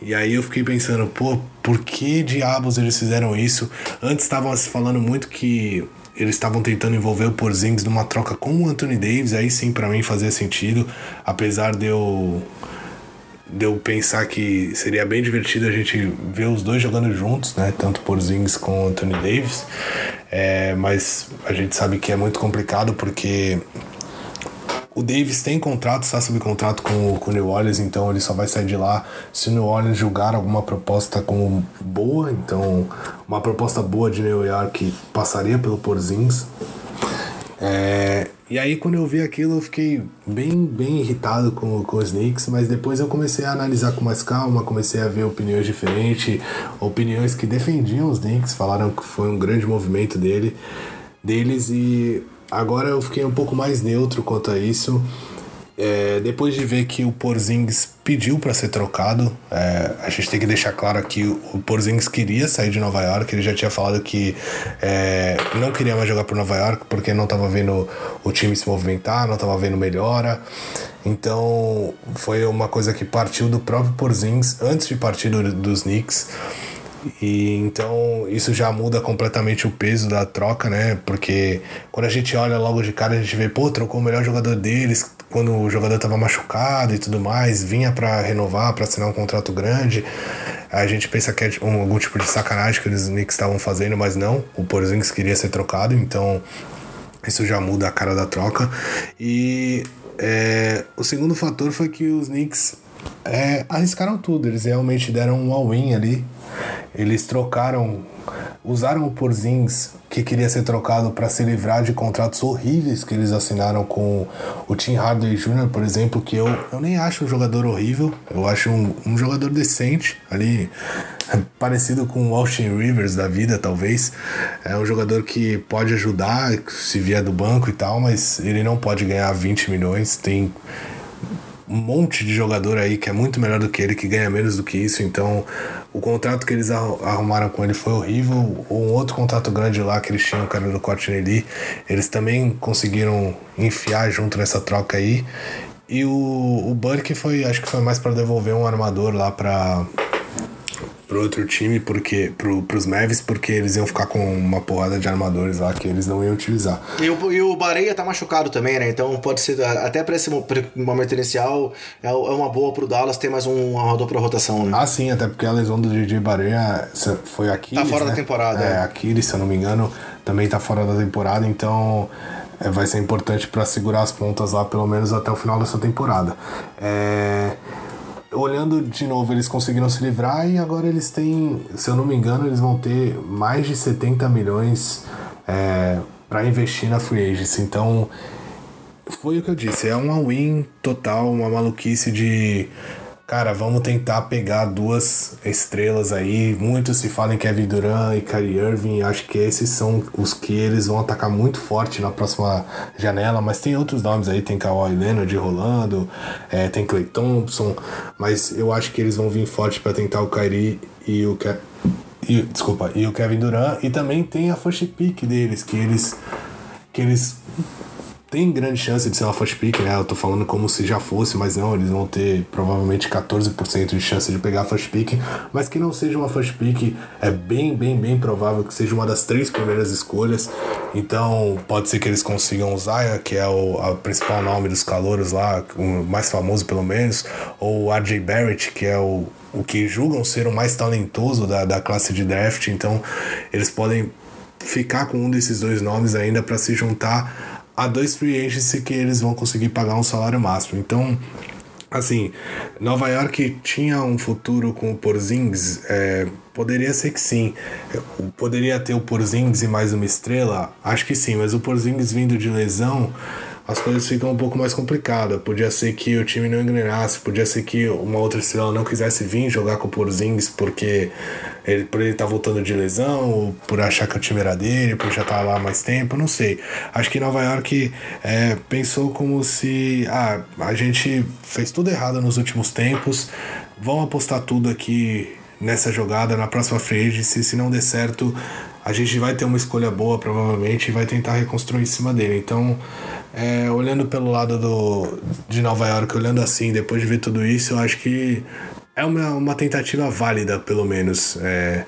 E aí eu fiquei pensando, pô, por que diabos eles fizeram isso? Antes estavam se falando muito que eles estavam tentando envolver o Porzingis numa troca com o Anthony Davis, aí sim para mim fazia sentido, apesar de eu de eu pensar que seria bem divertido a gente ver os dois jogando juntos, né? Tanto Porzingis com Anthony Davis. É, mas a gente sabe que é muito complicado porque o Davis tem contrato, está sob contrato com, com o New Orleans, então ele só vai sair de lá se o New Orleans julgar alguma proposta como boa. Então, uma proposta boa de New York passaria pelo Porzingis. É, e aí quando eu vi aquilo eu fiquei bem, bem irritado com, com os Knicks, mas depois eu comecei a analisar com mais calma, comecei a ver opiniões diferentes, opiniões que defendiam os Knicks, falaram que foi um grande movimento dele, deles e agora eu fiquei um pouco mais neutro quanto a isso. É, depois de ver que o Porzingis pediu para ser trocado, é, a gente tem que deixar claro que o Porzingis queria sair de Nova York, ele já tinha falado que é, não queria mais jogar por Nova York porque não estava vendo o time se movimentar, não estava vendo melhora. Então foi uma coisa que partiu do próprio Porzingis antes de partir do, dos Knicks. E então isso já muda completamente o peso da troca, né? Porque quando a gente olha logo de cara, a gente vê, pô, trocou o melhor jogador deles, quando o jogador estava machucado e tudo mais, vinha para renovar, para assinar um contrato grande. A gente pensa que é tipo, algum tipo de sacanagem que os Knicks estavam fazendo, mas não. O Porzingis queria ser trocado, então isso já muda a cara da troca. E é, o segundo fator foi que os Knicks é, arriscaram tudo. Eles realmente deram um all-in ali. Eles trocaram usaram o Porzins, que queria ser trocado para se livrar de contratos horríveis que eles assinaram com o Tim Hardaway Jr., por exemplo, que eu, eu nem acho um jogador horrível, eu acho um, um jogador decente, ali <laughs> parecido com o Austin Rivers da vida, talvez. É um jogador que pode ajudar se vier do banco e tal, mas ele não pode ganhar 20 milhões, tem um monte de jogador aí que é muito melhor do que ele, que ganha menos do que isso. Então, o contrato que eles arrumaram com ele foi horrível. Um outro contrato grande lá que eles tinham, o cara do Courtney Lee, eles também conseguiram enfiar junto nessa troca aí. E o, o Burke foi, acho que foi mais para devolver um armador lá para pro outro time, porque pro, pros Mavis, porque eles iam ficar com uma porrada de armadores lá que eles não iam utilizar. E o, e o Bareia tá machucado também, né? Então pode ser, até pra esse momento inicial, é, é uma boa pro Dallas ter mais um armador pra rotação, né? Ah, sim, até porque a lesão do DJ Bareia foi aqui. Tá fora né? da temporada. É, é. Aquiles, se eu não me engano, também tá fora da temporada, então é, vai ser importante para segurar as pontas lá, pelo menos até o final dessa temporada. É olhando de novo, eles conseguiram se livrar e agora eles têm, se eu não me engano, eles vão ter mais de 70 milhões é, para investir na free agency. Então, foi o que eu disse, é uma win total, uma maluquice de Cara, vamos tentar pegar duas estrelas aí. Muito se fala em Kevin Durant e Kyrie Irving. Acho que esses são os que eles vão atacar muito forte na próxima janela. Mas tem outros nomes aí. Tem Kawhi Leonard rolando. É, tem Clay Thompson. Mas eu acho que eles vão vir forte para tentar o Kyrie e o Ke e, desculpa, e o Kevin Durant. E também tem a first pick deles, que eles que eles tem grande chance de ser uma first pick, né? Eu tô falando como se já fosse, mas não, eles vão ter provavelmente 14% de chance de pegar a first pick, mas que não seja uma first pick, é bem, bem, bem provável que seja uma das três primeiras escolhas. Então, pode ser que eles consigam o Zaya, que é o a principal nome dos calouros lá, o mais famoso pelo menos, ou o RJ Barrett, que é o, o que julgam ser o mais talentoso da, da classe de draft. Então, eles podem ficar com um desses dois nomes ainda para se juntar a dois free agents que eles vão conseguir pagar um salário máximo. Então, assim, Nova York tinha um futuro com o Porzingis, é, poderia ser que sim. Poderia ter o Porzingis e mais uma estrela? Acho que sim, mas o Porzingis vindo de lesão as coisas ficam um pouco mais complicadas. Podia ser que o time não engrenasse, podia ser que uma outra estrela não quisesse vir jogar com o Porzingis porque ele, por ele estar tá voltando de lesão, ou por achar que o time era dele, por já estar tá lá há mais tempo, não sei. Acho que Nova York é, pensou como se ah, a gente fez tudo errado nos últimos tempos, vamos apostar tudo aqui nessa jogada, na próxima free agency, se não der certo, a gente vai ter uma escolha boa provavelmente e vai tentar reconstruir em cima dele. Então, é, olhando pelo lado do, de Nova York, olhando assim, depois de ver tudo isso, eu acho que é uma, uma tentativa válida, pelo menos. É,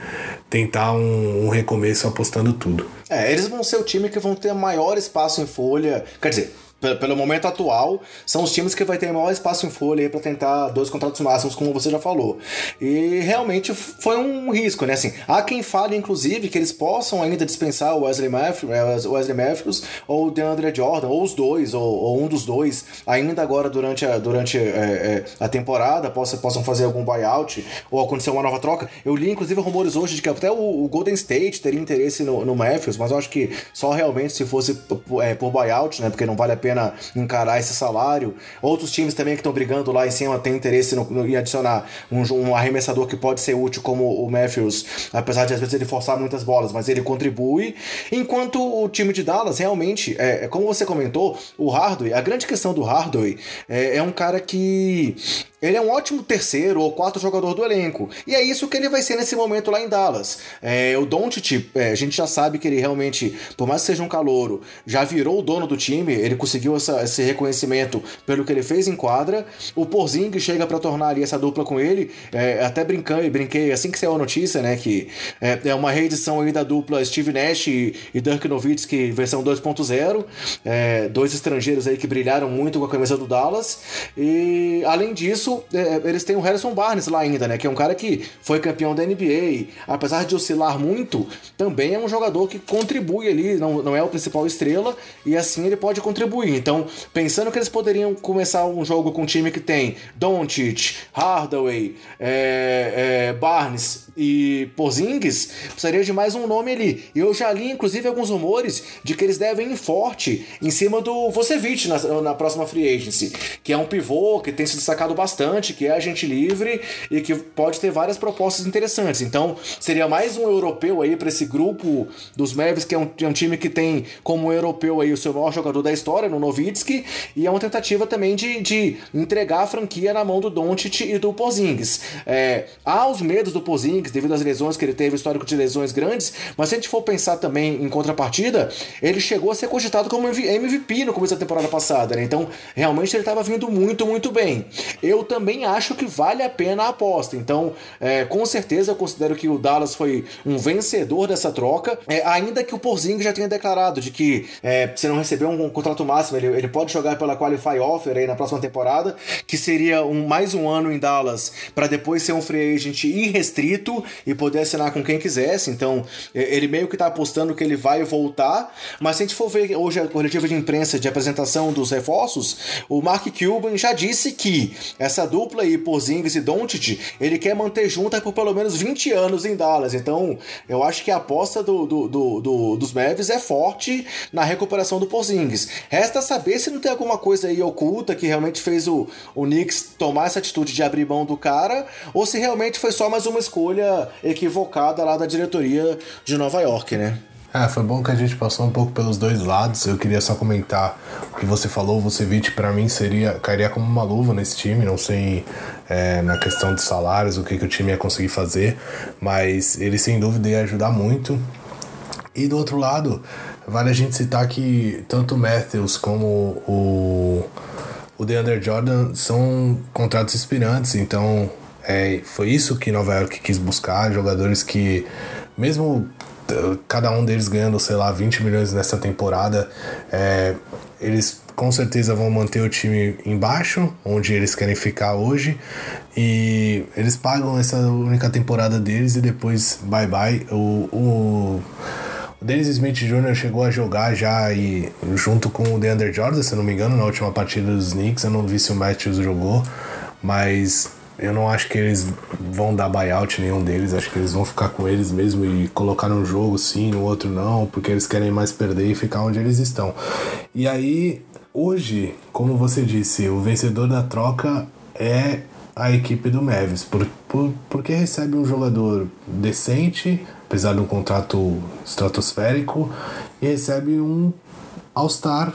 tentar um, um, recomeço apostando tudo. É, eles vão ser o time que vão ter maior espaço em folha. Quer dizer, pelo momento atual, são os times que vai ter maior espaço em folha para tentar dois contratos máximos, como você já falou. E realmente foi um risco, né? Assim, há quem fale, inclusive, que eles possam ainda dispensar o Wesley Matthews, é, Wesley Matthews ou o DeAndre Jordan, ou os dois, ou, ou, um dos dois, ainda agora durante a, durante é, é, a temporada, possa, possam fazer algum buyout ou acontecer uma nova troca. Eu li, inclusive, rumores hoje de que até o, o Golden State teria interesse no, no Matthews, mas eu acho que só realmente se fosse é, por buyout, né? Porque não vale a pena pena encarar esse salário. Outros times também que estão brigando lá em cima têm interesse no, no, em adicionar um, um, arremessador que pode ser útil como o Matthews, apesar de às vezes ele forçar muitas bolas, mas ele contribui. Enquanto o time de Dallas realmente, é, é como você comentou, o Hardaway, a grande questão do Hardaway é, é um cara que ele é um ótimo terceiro ou quarto jogador do elenco. E é isso que ele vai ser nesse momento lá em Dallas. É, o Doncic, é, a gente já sabe que ele realmente, por mais que seja um calouro, já virou o dono do time. Ele conseguiu essa, esse reconhecimento pelo que ele fez em quadra. O Porzing chega para tornar ali essa dupla com ele. É, até brincando, brinquei assim que saiu a notícia, né? Que é, é uma reedição aí da dupla Steve Nash e, e Dirk Nowitzki versão 2.0. É, dois estrangeiros aí que brilharam muito com a camisa do Dallas. E além disso, disso, é, eles têm o Harrison Barnes lá ainda, né? Que é um cara que foi campeão da NBA. Apesar de oscilar muito, também é um jogador que contribui ali, não, não é o principal estrela, e assim ele pode contribuir. Então, pensando que eles poderiam começar um jogo com um time que tem Doncic, Hardaway, é, é, Barnes e Porzingis, precisaria de mais um nome ali. Eu já li, inclusive, alguns rumores de que eles devem ir forte em cima do Vucevic na, na próxima free agency, que é um pivô que tem se destacado bastante, que é agente livre e que pode ter várias propostas interessantes. Então, seria mais um europeu aí para esse grupo dos Mavericks, que é um, é um, time que tem como europeu aí o seu maior jogador da história, no Novitsky, e é uma tentativa também de, de entregar a franquia na mão do Doncic e do Porzingis. É, há os medos do Porzingis devido às lesões que ele teve, histórico de lesões grandes, mas se a gente for pensar também em contrapartida, ele chegou a ser cogitado como MVP no começo da temporada passada, né? Então, realmente ele estava vindo muito, muito bem. Eu também acho que vale a pena a aposta. Então, é, com certeza eu considero que o Dallas foi um vencedor dessa troca, é, ainda que o Porzingis já tenha declarado de que é, se não receber um, um contrato máximo, ele, ele pode jogar pela Qualify Offer aí na próxima temporada, que seria um, mais um ano em Dallas para depois ser um free agent irrestrito e poder assinar com quem quisesse. Então, é, ele meio que está apostando que ele vai voltar, mas se a gente for ver hoje a coletiva de imprensa de apresentação dos reforços, o Mark Cuban já disse que essa dupla aí, Porzingis e Doncic, ele quer manter junta por pelo menos 20 anos em Dallas. Então, eu acho que a aposta do, do, do, do dos Mavis é forte na recuperação do Porzingis. Resta saber se não tem alguma coisa aí oculta que realmente fez o, o Knicks tomar essa atitude de abrir mão do cara, ou se realmente foi só mais uma escolha equivocada lá da diretoria de Nova York, né? É, foi bom que a gente passou um pouco pelos dois lados. Eu queria só comentar o que você falou. O Vucevic, para mim, seria cairia como uma luva nesse time. Não sei é, na questão de salários o que, que o time ia conseguir fazer, mas ele sem dúvida ia ajudar muito. E do outro lado, vale a gente citar que tanto o Matthews como o, o DeAndre Jordan são contratos inspirantes. Então, é, foi isso que Nova York quis buscar. Jogadores que, mesmo cada um deles ganhando, sei lá, 20 milhões nessa temporada, é, eles com certeza vão manter o time embaixo, onde eles querem ficar hoje, e eles pagam essa única temporada deles e depois bye bye. O, o, o Dennis Smith Jr. chegou a jogar já e, junto com o DeAndre Jordan, se não me engano, na última partida dos Knicks. Eu não vi se o Matthews jogou, mas eu não acho que eles vão dar buyout nenhum deles, acho que eles vão ficar com eles mesmo e colocar um jogo sim, no outro não, porque eles querem mais perder e ficar onde eles estão. E aí, hoje, como você disse, o vencedor da troca é a equipe do Mavis, por, por, porque recebe um jogador decente, apesar de um contrato estratosférico, e recebe um All-Star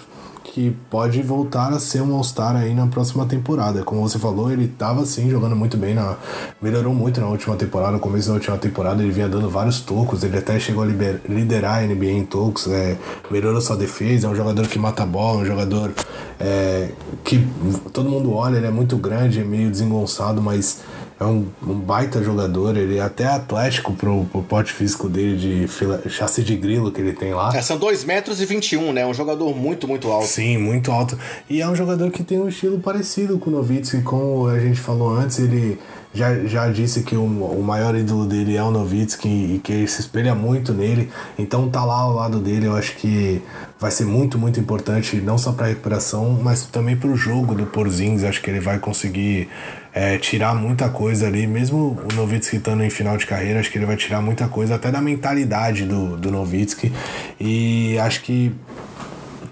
que pode voltar a ser um All-Star aí na próxima temporada. Como você falou, ele estava sim jogando muito bem, na, melhorou muito na última temporada. No começo da última temporada ele vinha dando vários tocos, ele até chegou a liber, liderar a NBA em tocos, é, melhorou sua defesa, é um jogador que mata a bola, um jogador é, que todo mundo olha, ele é muito grande, é meio desengonçado, mas é um, um, baita jogador, ele é até atlético pro, pro porte físico dele de fila, chassi de grilo que ele tem lá. É, são 2 metros e 21, né? Um jogador muito, muito alto. Sim, muito alto. E é um jogador que tem um estilo parecido com o Novitsky, como a gente falou antes, ele já, já disse que o, o maior ídolo dele é o Novitsky e que ele se espelha muito nele. Então tá lá ao lado dele, eu acho que vai ser muito, muito importante, não só para a recuperação, mas também para o jogo do Porzingis. Acho que ele vai conseguir é, tirar muita coisa ali, mesmo o Novitsky estando em final de carreira, acho que ele vai tirar muita coisa, até da mentalidade do, do Novitsky. E acho que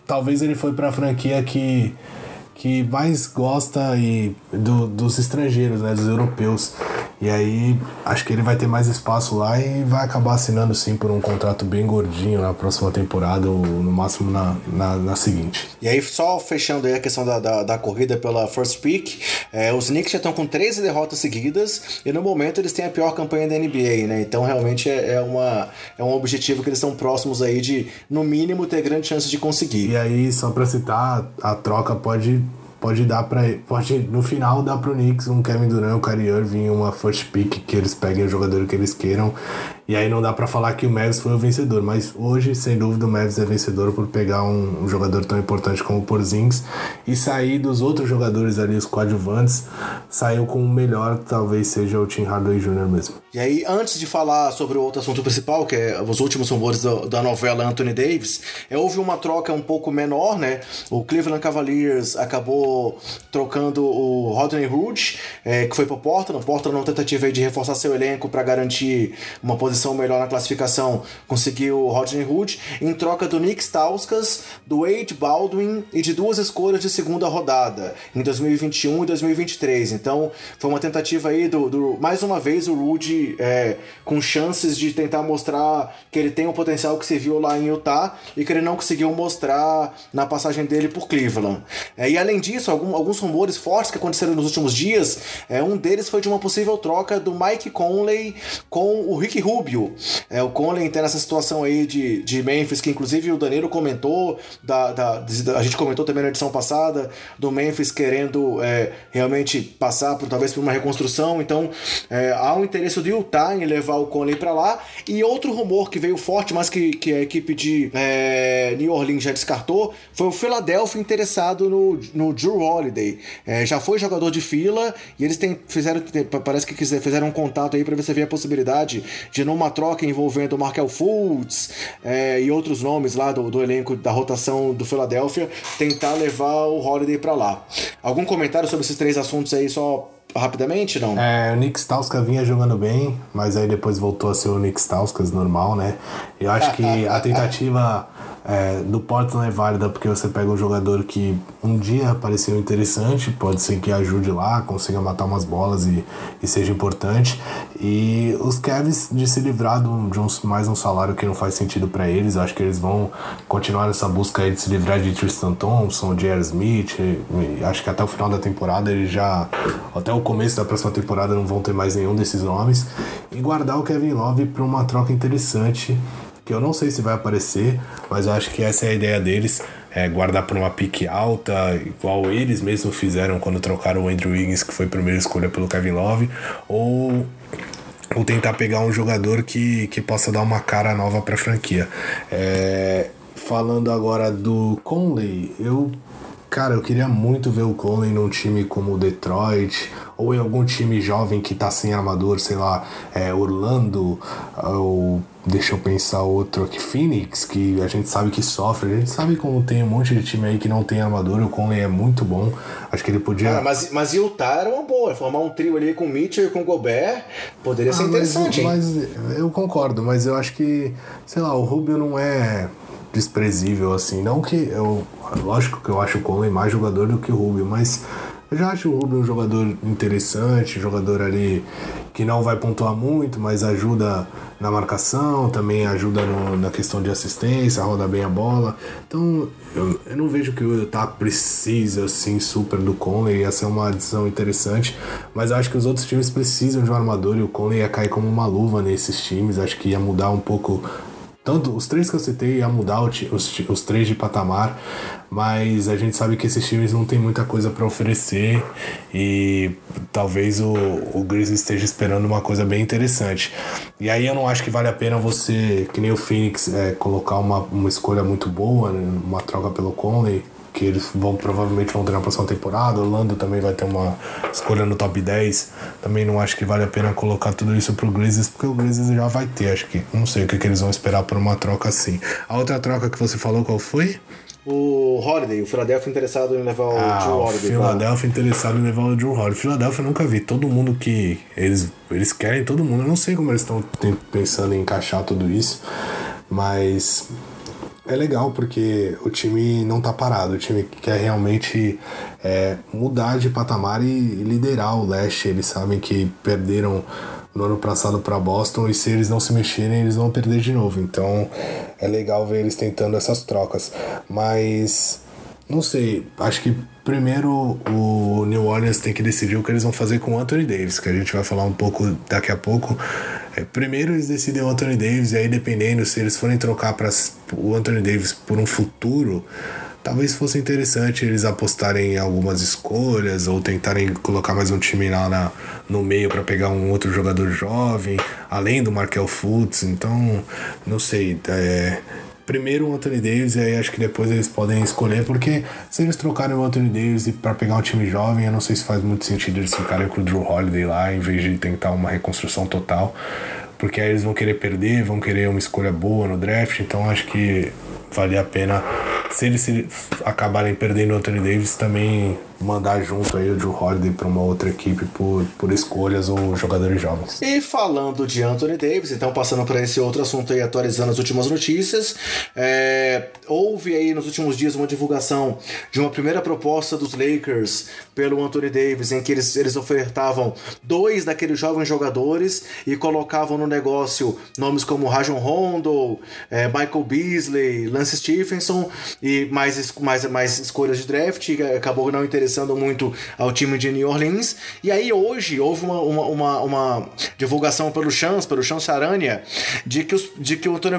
talvez ele foi para a franquia que que mais gosta e do, dos estrangeiros, né, dos europeus. E aí acho que ele vai ter mais espaço lá e vai acabar assinando sim por um contrato bem gordinho na próxima temporada ou no máximo na, na, na seguinte. E aí, só fechando aí a questão da, da, da corrida pela first pick, é, os Knicks já estão com 13 derrotas seguidas e no momento eles têm a pior campanha da NBA, né? Então realmente é, é, uma, é um objetivo que eles estão próximos aí de, no mínimo, ter grande chance de conseguir. E aí, só para citar, a troca pode pode dar para pode no final dar pro Knicks um Kevin Durant, um Kyrie Irving, uma first pick que eles peguem o jogador que eles queiram E aí não dá para falar que o Mavs foi o vencedor, mas hoje, sem dúvida, o Mavs é vencedor por pegar um, um jogador tão importante como o Porzingis e sair dos outros jogadores ali, os coadjuvantes, saiu com o melhor, talvez seja o Tim Hardaway Jr. mesmo. E aí, antes de falar sobre o outro assunto principal, que é os últimos rumores da novela Anthony Davis, é, houve uma troca um pouco menor, né? O Cleveland Cavaliers acabou trocando o Rodney Hood, é, que foi pro Portland. Portland, numa tentativa de reforçar seu elenco para garantir uma posição melhor na classificação, conseguiu Rodney Hood, em troca do Nick Stauskas, do Wade Baldwin e de duas escolhas de segunda rodada, em 2021 e 2023. Então, foi uma tentativa aí do, do mais uma vez, o Rudy é, com chances de tentar mostrar que ele tem o potencial que se viu lá em Utah e que ele não conseguiu mostrar na passagem dele por Cleveland. É, e além disso, algum, alguns rumores fortes que aconteceram nos últimos dias, é, um deles foi de uma possível troca do Mike Conley com o Rick Rubio. É, o Conley tem essa situação aí de, de Memphis, que inclusive o Danilo comentou, da, da, a gente comentou também na edição passada, do Memphis querendo é, realmente passar por talvez por uma reconstrução. Então é, há um interesse do Utah em levar o Conley para lá. E outro rumor que veio forte, mas que, que a equipe de é, New Orleans já descartou, foi o Philadelphia interessado no, no Drew Holiday. É, já foi jogador de fila e eles têm, fizeram, parece que fizeram um contato aí para ver se havia a possibilidade de numa troca envolvendo o Markel Fultz é, e outros nomes lá do, do elenco da rotação do Philadelphia, tentar levar o Holiday para lá. Algum comentário sobre esses três assuntos aí só rapidamente, não? É, o Nick Stauskas vinha jogando bem, mas aí depois voltou a ser o Nick Stauskas normal, né? Eu acho <laughs> que a tentativa é, do Portland é válida porque você pega um jogador que um dia pareceu interessante, pode ser que ajude lá, consiga matar umas bolas e, e seja importante. E os Cavs de se livrar de, um, de um, mais um salário que não faz sentido para eles, acho que eles vão continuar nessa busca de se livrar de Tristan Thompson, J.R. Smith. E, e acho que até o final da temporada eles já, até o começo da próxima temporada, não vão ter mais nenhum desses nomes. E guardar o Kevin Love para uma troca interessante que eu não sei se vai aparecer, mas eu acho que essa é a ideia deles, é guardar por uma pique alta, igual eles mesmos fizeram quando trocaram o Andrew Wiggins, que foi a primeira escolha pelo Kevin Love, ou ou tentar pegar um jogador que, que possa dar uma cara nova para a franquia. É, falando agora do Conley, eu Cara, eu queria muito ver o Conley num time como o Detroit, ou em algum time jovem que tá sem armador, sei lá, é, Orlando, ou deixa eu pensar outro aqui, Phoenix, que a gente sabe que sofre. A gente sabe como tem um monte de time aí que não tem armador, o Conley é muito bom. Acho que ele podia. Ah, mas, mas Utah era uma boa, formar um trio ali com Mitchell e com Gobert poderia ah, ser interessante. Mas, mas eu concordo, mas eu acho que, sei lá, o Rubio não é desprezível assim. Não que eu. Lógico que eu acho o Conley mais jogador do que o Rubio, mas eu já acho o Rubio um jogador interessante, jogador ali que não vai pontuar muito, mas ajuda na marcação, também ajuda no, na questão de assistência, roda bem a bola. Então eu, eu não vejo que o Utah precisa assim super do Conley, essa é uma adição interessante, mas eu acho que os outros times precisam de um armador e o Conley ia cair como uma luva nesses times, acho que ia mudar um pouco tanto os três que eu citei ia mudar os, os três de patamar, mas a gente sabe que esses times não tem muita coisa para oferecer e talvez o, o Grizzlies esteja esperando uma coisa bem interessante. E aí eu não acho que vale a pena você, que nem o Phoenix, é, colocar uma, uma escolha muito boa, né, uma troca pelo Conley, que eles vão provavelmente vão ter na próxima temporada. Orlando também vai ter uma escolha no top 10. Também não acho que vale a pena colocar tudo isso pro Grizzlies, porque o Grizzlies já vai ter, acho que. Não sei o que, que eles vão esperar por uma troca assim. A outra troca que você falou, qual foi? O Holiday, o Philadelphia interessado em levar o ah, Drew Holiday. O Philadelphia interessado em levar o Drew Holiday. Philadelphia eu nunca vi. Todo mundo que. Eles, eles querem todo mundo. Eu não sei como eles estão pensando em encaixar tudo isso. Mas é legal porque o time não tá parado, o time quer realmente é, mudar de patamar e liderar o leste. Eles sabem que perderam no ano passado para Boston e se eles não se mexerem, eles vão perder de novo. Então é legal ver eles tentando essas trocas. Mas não sei, acho que primeiro o New Orleans tem que decidir o que eles vão fazer com o Anthony Davis, que a gente vai falar um pouco daqui a pouco. É, primeiro eles decidem o Anthony Davis, e aí dependendo se eles forem trocar para o Anthony Davis por um futuro, talvez fosse interessante eles apostarem em algumas escolhas ou tentarem colocar mais um time lá na, no meio para pegar um outro jogador jovem, além do Markel Fultz. Então, não sei. É, primeiro o Anthony Davis e aí acho que depois eles podem escolher, porque se eles trocarem o Anthony Davis para pegar um time jovem, eu não sei se faz muito sentido eles ficarem com o Drew Holiday lá em vez de tentar uma reconstrução total. Porque aí eles vão querer perder, vão querer uma escolha boa no draft, então acho que vale a pena se eles acabarem perdendo o Anthony Davis, também mandar junto aí o Drew Holiday para uma outra equipe por, por escolhas ou jogadores jovens. E falando de Anthony Davis, então passando para esse outro assunto aí, atualizando as últimas notícias, é, houve aí nos últimos dias uma divulgação de uma primeira proposta dos Lakers pelo Anthony Davis, em que eles, eles ofertavam dois daqueles jovens jogadores e colocavam no negócio nomes como Rajon Rondo, é, Michael Beasley, Lance Stephenson e mais, mais, mais escolhas de draft, acabou não interessando muito ao time de New Orleans. E aí hoje houve uma, uma, uma, uma divulgação pelo Chance, pelo Chance Aranha, de que, os, de que o Anthony,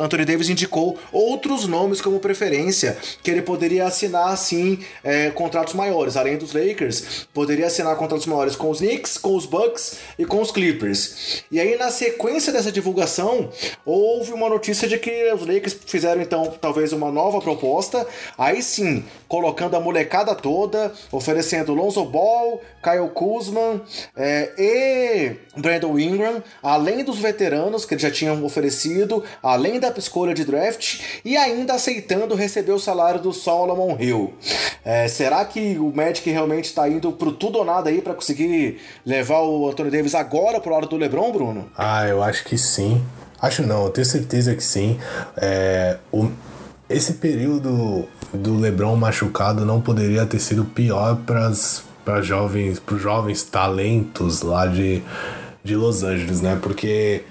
Anthony Davis indicou outros nomes como preferência, que ele poderia assinar assim é, contratos maiores, além dos Lakers, poderia assinar contratos maiores com os Knicks, com os Bucks e com os Clippers. E aí na sequência dessa divulgação, houve uma notícia de que os Lakers fizeram então talvez uma nova proposta, aí sim, colocando a molecada toda, oferecendo Lonzo Ball, Kyle Kuzman é, e Brandon Ingram, além dos veteranos que eles já tinham oferecido, além da escolha de draft e ainda aceitando receber o salário do Solomon Hill. É, será que o Magic realmente está indo pro tudo ou nada aí para conseguir levar o Anthony Davis agora pro lado do LeBron, Bruno? Ah, eu acho que sim. Acho não, eu tenho certeza que sim. É, o, esse período do LeBron machucado não poderia ter sido pior para jovens, para jovens talentos lá de, de Los Angeles, né? Porque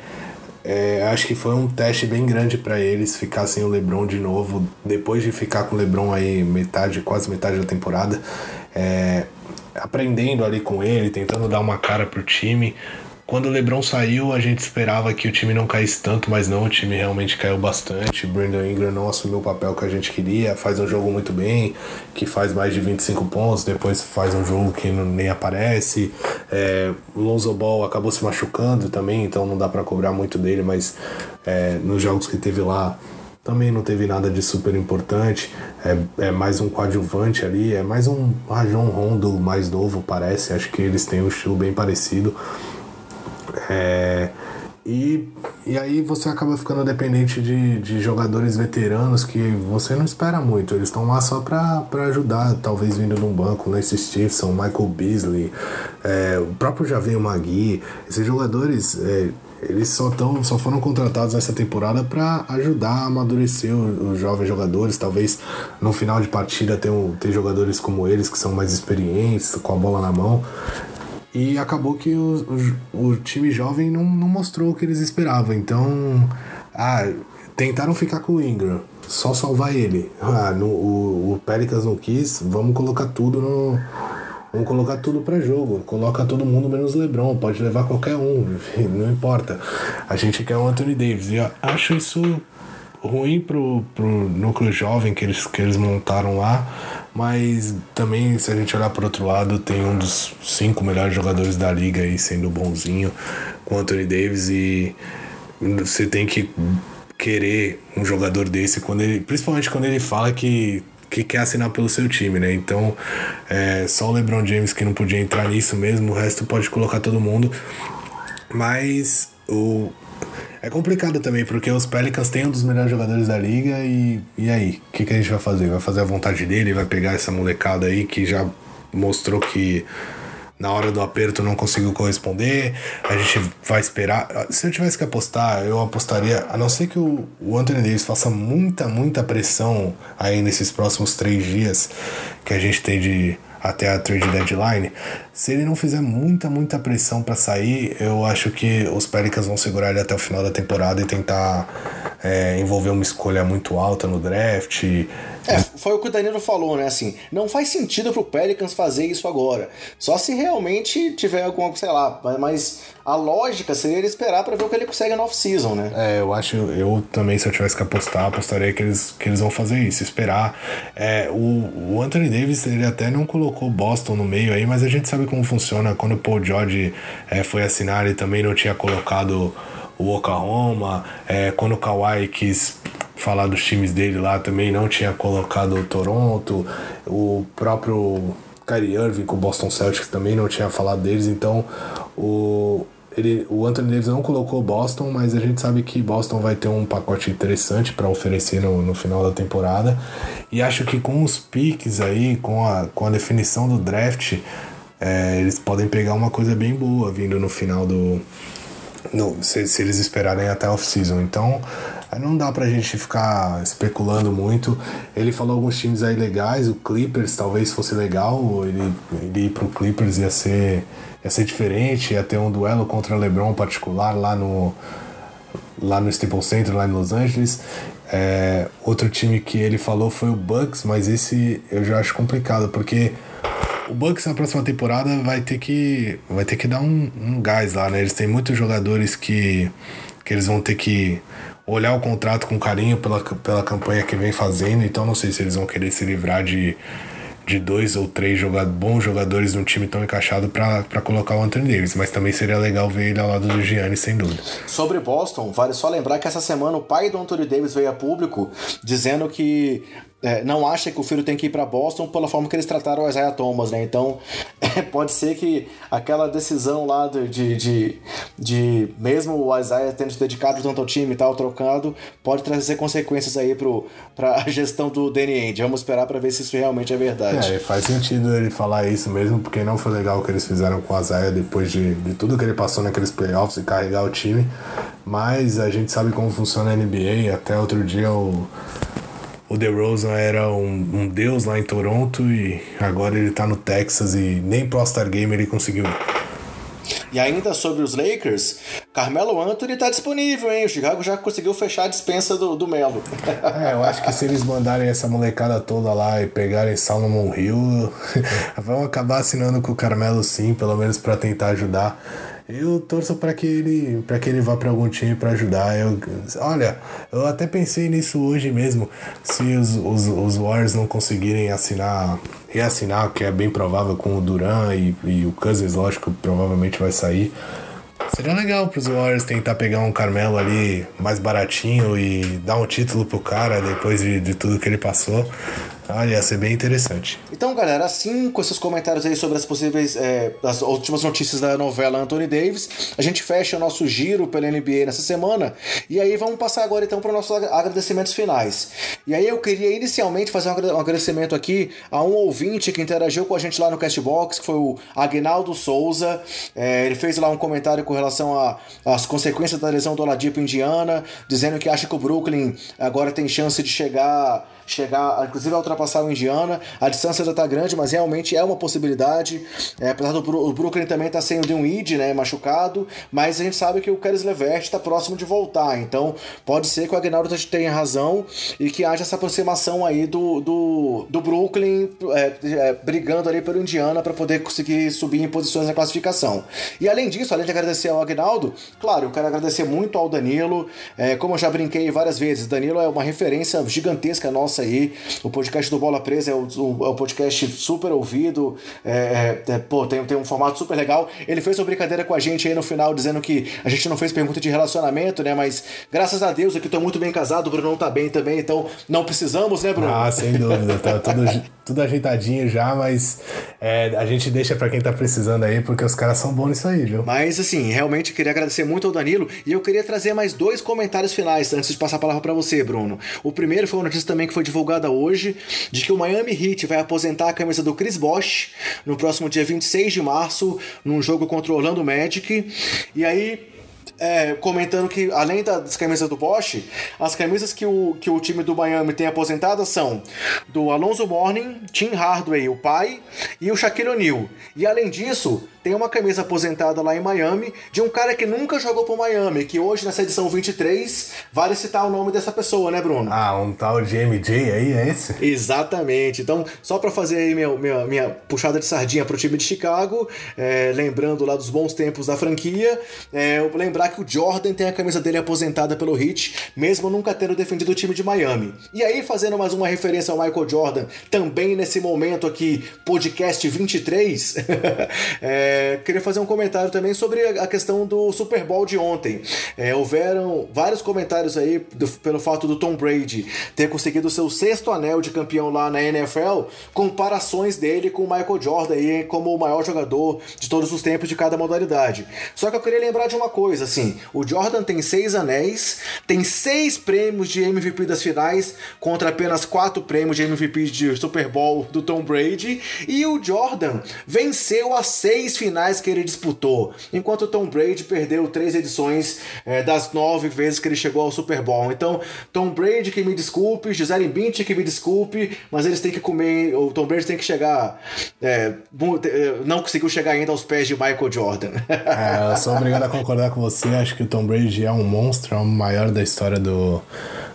é, acho que foi um teste bem grande para eles ficar sem o LeBron de novo, depois de ficar com o LeBron aí metade, quase metade da temporada, é, aprendendo ali com ele, tentando dar uma cara pro time. Quando o LeBron saiu, a gente esperava que o time não caísse tanto, mas não, o time realmente caiu bastante. Brandon Ingram não assumiu o papel que a gente queria, faz um jogo muito bem, que faz mais de 25 pontos, depois faz um jogo que não, nem aparece. É, o Lonzo Ball acabou se machucando também, então não dá para cobrar muito dele, mas é, nos jogos que teve lá também não teve nada de super importante. É, é mais um coadjuvante ali, é mais um Rajon Rondo mais novo, parece. Acho que eles têm um estilo bem parecido. É, e, e aí você acaba ficando dependente de, de jogadores veteranos que você não espera muito. Eles estão lá só para ajudar, talvez vindo de um banco, Lance Stevenson, Michael Beasley, é, o próprio Javier Magui. Esses jogadores, é, eles só, tão, só foram contratados nessa temporada para ajudar a amadurecer os, os, jovens jogadores. Talvez no final de partida ter, um, ter jogadores como eles que são mais experientes, com a bola na mão. E acabou que o, o, o, time jovem não, não mostrou o que eles esperavam. Então, ah, tentaram ficar com o Ingram, só salvar ele. Ah, no, o, o Pelicans não quis, vamos colocar tudo no. Vamos colocar tudo para jogo. Coloca todo mundo menos LeBron. Pode levar qualquer um, <laughs> não importa. A gente quer o Anthony Davis. E acho isso ruim pro, pro núcleo jovem que eles, que eles montaram lá, mas também, se a gente olhar por outro lado, tem um dos cinco melhores jogadores da liga aí sendo bonzinho com Anthony Davis e você tem que querer um jogador desse quando ele, principalmente quando ele fala que que quer assinar pelo seu time, né? Então, é, só o LeBron James que não podia entrar nisso mesmo, o resto pode colocar todo mundo. Mas o, é complicado também, porque os Pelicans têm um dos melhores jogadores da liga e, e aí? O que, que a gente vai fazer? Vai fazer a vontade dele? Vai pegar essa molecada aí que já mostrou que na hora do aperto não conseguiu corresponder. A gente vai esperar. Se eu tivesse que apostar, eu apostaria, a não ser que o, o Anthony Davis faça muita, muita pressão aí nesses próximos três dias que a gente tem de até a trade deadline. Se ele não fizer muita, muita pressão para sair, eu acho que os Pelicans vão segurar ele até o final da temporada e tentar é, envolver uma escolha muito alta no draft. É, foi o que o Danilo falou, né? Assim, não faz sentido pro Pelicans fazer isso agora. Só se realmente tiver alguma, sei lá, mas a lógica seria ele esperar para ver o que ele consegue na off-season, né? É, eu acho, eu também, se eu tivesse que apostar, apostaria que eles, que eles vão fazer isso, esperar. É, o, o Anthony Davis, ele até não colocou Boston no meio aí, mas a gente sabe como funciona. Quando o Paul George é, foi assinar, ele também não tinha colocado o Oklahoma. É, quando o Kawhi quis falar dos times dele lá também não tinha colocado o Toronto, o próprio Kyrie Irving com o Boston Celtics também não tinha falado deles, então o, ele, o Anthony Davis não colocou Boston, mas a gente sabe que Boston vai ter um pacote interessante para oferecer no, no final da temporada. E acho que com os picks aí, com a, com a definição do draft, é, eles podem pegar uma coisa bem boa vindo no final do. No, se, se eles esperarem até off-season. Então, não dá pra gente ficar especulando muito. Ele falou alguns times aí legais, o Clippers talvez fosse legal, ele, ele ir pro Clippers ia ser, ia ser diferente, ia ter um duelo contra o LeBron particular lá no, lá no Staples Center, lá em Los Angeles. É, outro time que ele falou foi o Bucks, mas esse eu já acho complicado, porque o Bucks na próxima temporada vai ter que, vai ter que dar um, um gás lá, né? Eles têm muitos jogadores que, que eles vão ter que olhar o contrato com carinho pela, pela campanha que vem fazendo, então não sei se eles vão querer se livrar de, de dois ou três jogador, bons jogadores num time tão encaixado para colocar o Anthony Davis, mas também seria legal ver ele ao lado do Gianni, sem dúvida. Sobre Boston, vale só lembrar que essa semana o pai do Anthony Davis veio a público dizendo que é, não acha que o filho tem que ir para Boston pela forma que eles trataram o Isaiah Thomas, né? Então, <laughs> é, pode ser que aquela decisão lá de, de, de, de, mesmo o Isaiah tendo se dedicado tanto ao time e tal, trocado, pode trazer consequências aí para a <laughs> gestão do Danny. Vamos esperar para ver se isso realmente é verdade. É, faz sentido ele falar isso mesmo, porque não foi legal o que eles fizeram com o Isaiah depois de, de tudo que ele passou naqueles playoffs e carregar o time. Mas a gente sabe como funciona a NBA. Até outro dia o o DeRozan era um, um, deus lá em Toronto e agora ele tá no Texas e nem pro All-Star Game ele conseguiu. E ainda sobre os Lakers, Carmelo Anthony tá disponível, hein? O Chicago já conseguiu fechar a dispensa do, do Melo. <laughs> É, eu acho que se eles mandarem essa molecada toda lá e pegarem Salomon Hill, <laughs> vão acabar assinando com o Carmelo sim, pelo menos para tentar ajudar. Eu torço para que ele para que ele vá para algum time para ajudar. Eu, olha, eu até pensei nisso hoje mesmo. Se os, os, os Warriors não conseguirem assinar, reassinar, que é bem provável com o Duran e, e o Cousins, lógico, provavelmente vai sair. Seria legal pros Warriors tentar pegar um Carmelo ali mais baratinho e dar um título pro cara depois de, de tudo que ele passou. Ah, ia ser bem interessante. Então, galera, assim, com esses comentários aí sobre as possíveis, é, as últimas notícias da novela Anthony Davis, a gente fecha o nosso giro pela NBA nessa semana. E aí vamos passar agora então para os nossos agradecimentos finais. E aí eu queria inicialmente fazer um agradecimento aqui a um ouvinte que interagiu com a gente lá no Castbox, que foi o Agnaldo Souza. É, ele fez lá um comentário com relação às consequências da lesão do Oladipo Indiana, dizendo que acha que o Brooklyn agora tem chance de chegar chegar, inclusive a ultrapassar o Indiana. A distância já tá grande, mas realmente é uma possibilidade. É, apesar do o Brooklyn também tá sem o Dinwiddie, né, machucado, mas a gente sabe que o Caris Levert está próximo de voltar. Então, pode ser que o Agnaldo tenha razão e que haja essa aproximação aí do, do, do Brooklyn é, é, brigando ali pelo Indiana para poder conseguir subir em posições na classificação. E além disso, além de agradecer ao Agnaldo, claro, eu quero agradecer muito ao Danilo. É, como eu já brinquei várias vezes, Danilo é uma referência gigantesca nossa aí. O podcast do Bola Presa é o, o, é o podcast super ouvido. É, é, é, pô, tem, tem um formato super legal. Ele fez uma brincadeira com a gente aí no final, dizendo que a gente não fez pergunta de relacionamento, né? Mas graças a Deus aqui tô muito bem casado, o Bruno não tá bem também, então não precisamos, né, Bruno? Ah, sem dúvida. Tá tudo, <laughs> tudo ajeitadinho já, mas é, a gente deixa para quem tá precisando aí, porque os caras são bons nisso aí, viu? Mas assim, realmente queria agradecer muito ao Danilo e eu queria trazer mais dois comentários finais antes de passar a palavra para você, Bruno. O primeiro foi uma notícia também que foi foi divulgada hoje de que o Miami Heat vai aposentar a camisa do Chris Bosh no próximo dia 26 de março, num jogo contra o Orlando Magic. E aí é, comentando que, além das camisas do Bosch, as camisas que o, que o time do Miami tem aposentadas são do Alonso Morning, Tim Hardway, o pai, e o Shaquille O'Neal. E além disso, tem uma camisa aposentada lá em Miami de um cara que nunca jogou pro Miami, que hoje nessa edição 23 vale citar o nome dessa pessoa, né, Bruno? Ah, um tal de MJ aí, é esse? Exatamente. Então, só para fazer aí minha, minha, minha, puxada de sardinha pro time de Chicago, é, lembrando lá dos bons tempos da franquia, é, lembrar que o Jordan tem a camisa dele aposentada pelo Heat, mesmo nunca tendo defendido o time de Miami. E aí, fazendo mais uma referência ao Michael Jordan, também nesse momento aqui, podcast 23, <laughs> é, é, queria fazer um comentário também sobre a questão do Super Bowl de ontem. É, houveram vários comentários aí do, pelo fato do Tom Brady ter conseguido seu sexto anel de campeão lá na NFL, comparações dele com o Michael Jordan aí como o maior jogador de todos os tempos de cada modalidade. Só que eu queria lembrar de uma coisa, assim, o Jordan tem seis anéis, tem seis prêmios de MVP das finais contra apenas quatro prêmios de MVP de Super Bowl do Tom Brady, e o Jordan venceu as seis finais que ele disputou, enquanto Tom Brady perdeu três edições é, das nove vezes que ele chegou ao Super Bowl. Então, Tom Brady que me desculpe, Gisele Bündchen que me desculpe, mas eles têm que comer, o Tom Brady tem que chegar, é, não conseguiu chegar ainda aos pés de Michael Jordan. <laughs> É, eu sou obrigado a concordar com você, acho que o Tom Brady é um monstro, é o maior da história do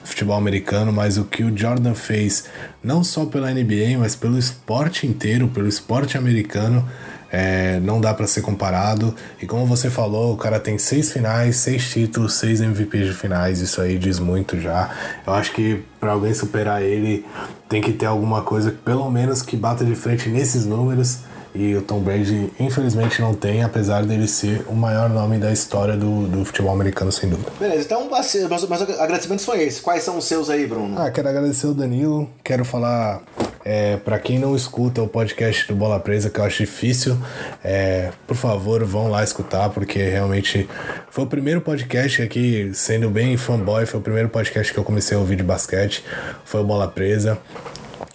futebol americano, mas o que o Jordan fez, não só pela NBA, mas pelo esporte inteiro, pelo esporte americano, é, não dá para ser comparado. E como você falou, o cara tem seis finais, seis títulos, seis MVPs de finais. Isso aí diz muito já. Eu acho que para alguém superar ele, tem que ter alguma coisa, pelo menos que bata de frente nesses números. E o Tom Brady, infelizmente, não tem, apesar dele ser o maior nome da história do, do futebol americano, sem dúvida. Beleza, então, assim, mas, mas agradecimentos foi esse. Quais são os seus aí, Bruno? Ah, quero agradecer o Danilo, quero falar é, para quem não escuta o podcast do Bola Presa, que eu acho difícil, é, por favor, vão lá escutar, porque realmente foi o primeiro podcast aqui, sendo bem fanboy, foi o primeiro podcast que eu comecei a ouvir de basquete, foi o Bola Presa.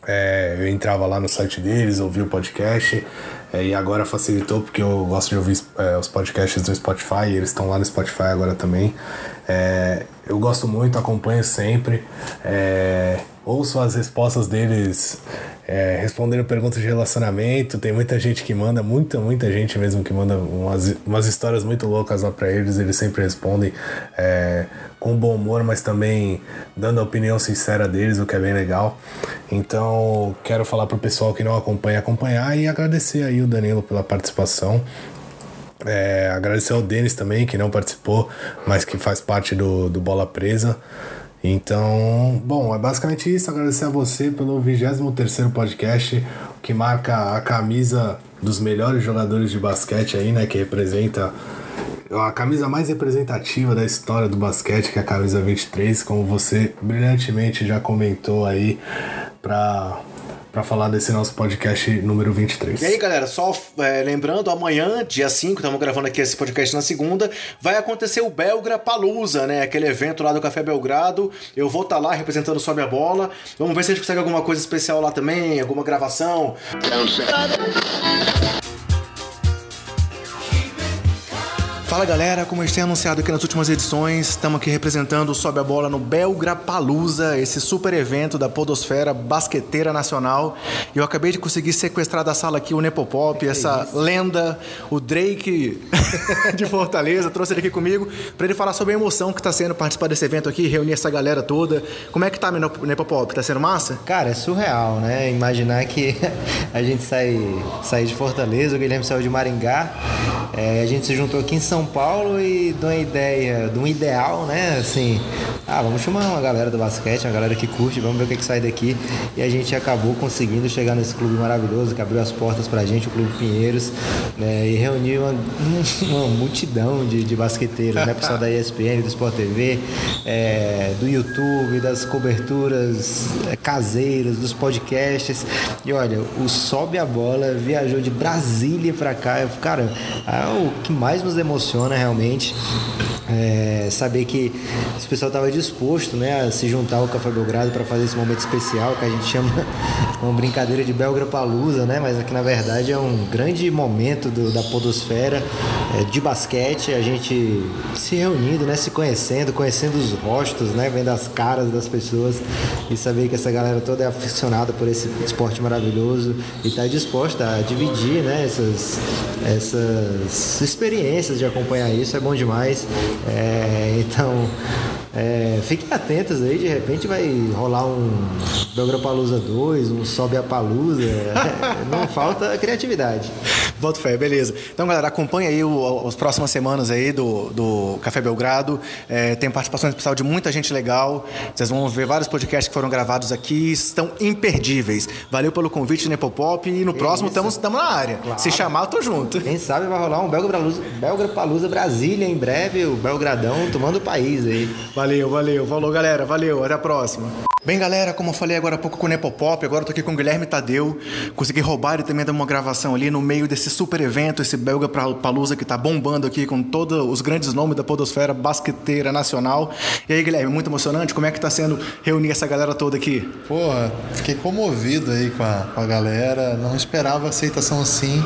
É, eu entrava lá no site deles, ouvia o podcast. É, e agora facilitou porque eu gosto de ouvir é, os podcasts do Spotify, eles estão lá no Spotify agora também. Eu gosto muito, acompanho sempre. É, ouço as respostas deles é, respondendo perguntas de relacionamento. Tem muita gente que manda, muita, muita gente mesmo que manda umas, umas histórias muito loucas lá para eles. Eles sempre respondem é, com bom humor, mas também dando a opinião sincera deles, o que é bem legal. Então, quero falar pro pessoal que não acompanha, acompanhar e agradecer aí o Danilo pela participação. É, agradecer ao Denis também, que não participou, mas que faz parte do, do Bola Presa. Então, bom, é basicamente isso. Agradecer a você pelo 23 podcast, que marca a camisa dos melhores jogadores de basquete aí, né? Que representa a camisa mais representativa da história do basquete, que é a camisa 23, como você brilhantemente já comentou aí para para falar desse nosso podcast número 23. E aí, galera, só é, lembrando, amanhã, dia 5, estamos gravando aqui esse podcast na segunda, vai acontecer o Belgra Palusa, né? Aquele evento lá do Café Belgrado. Eu vou estar tá lá representando Sobe a Bola. Vamos ver se a gente consegue alguma coisa especial lá também, alguma gravação. Fala galera, como gente tem anunciado aqui nas últimas edições, estamos aqui representando o Sobe a Bola no Belgra Palusa, esse super evento da Podosfera Basqueteira Nacional. E eu acabei de conseguir sequestrar da sala aqui o Nepopop, essa lenda, o Drake <laughs> de Fortaleza, trouxe ele aqui comigo para ele falar sobre a emoção que está sendo participar desse evento aqui, reunir essa galera toda. Como é que tá, Nepopop? Tá sendo massa? Cara, é surreal, né? Imaginar que <laughs> a gente sai, sai de Fortaleza, o Guilherme saiu de Maringá, é, a gente se juntou aqui em São são Paulo e de uma ideia, de um ideal, né? Assim, ah, vamos chamar uma galera do basquete, uma galera que curte, vamos ver o que, que sai daqui. E a gente acabou conseguindo chegar nesse clube maravilhoso que abriu as portas pra gente, o Clube Pinheiros, né? E reuniu uma, <laughs> uma multidão de, de basqueteiros, né? Pessoal da ESPN, do Sport TV, é, do YouTube, das coberturas é, caseiras, dos podcasts. E olha, o Sobe a Bola viajou de Brasília pra cá. Cara, é o que mais nos emociona realmente. É, saber que esse pessoal estava disposto né, a se juntar ao Café Belgrado para fazer esse momento especial que a gente chama <laughs> uma brincadeira de Belgra Palusa, né? Mas aqui na verdade é um grande momento do, da podosfera é, de basquete, a gente se reunindo, né, se conhecendo, conhecendo os rostos, né, vendo as caras das pessoas e saber que essa galera toda é aficionada por esse esporte maravilhoso e está disposta a dividir, né, essas, essas experiências de acompanhar isso é bom demais. É, então, é, fiquem atentos aí, de repente vai rolar um Belgrapalusa 2, um Sobe a Palusa. <laughs> não falta criatividade. Boto fé, beleza. Então, galera, acompanha aí o, as próximas semanas aí do, do Café Belgrado. É, tem participação especial de muita gente legal. Vocês vão ver vários podcasts que foram gravados aqui, estão imperdíveis. Valeu pelo convite, Nepopop. E no próximo estamos na área. Claro. Se chamar, eu tô junto. Quem sabe vai rolar um Belgra Palusa Brasília em breve, o Belgradão tomando o país aí. Valeu, valeu. Falou, galera. Valeu. Até a próxima. Bem, galera, como eu falei agora há pouco com o Nepopop, agora eu tô aqui com o Guilherme Tadeu. Consegui roubar ele também dar uma gravação ali no meio desse super evento, esse Belga Palusa que tá bombando aqui com todos os grandes nomes da podosfera basqueteira nacional. E aí, Guilherme, muito emocionante. Como é que tá sendo reunir essa galera toda aqui? Porra, fiquei comovido aí com a, com a galera. Não esperava aceitação assim.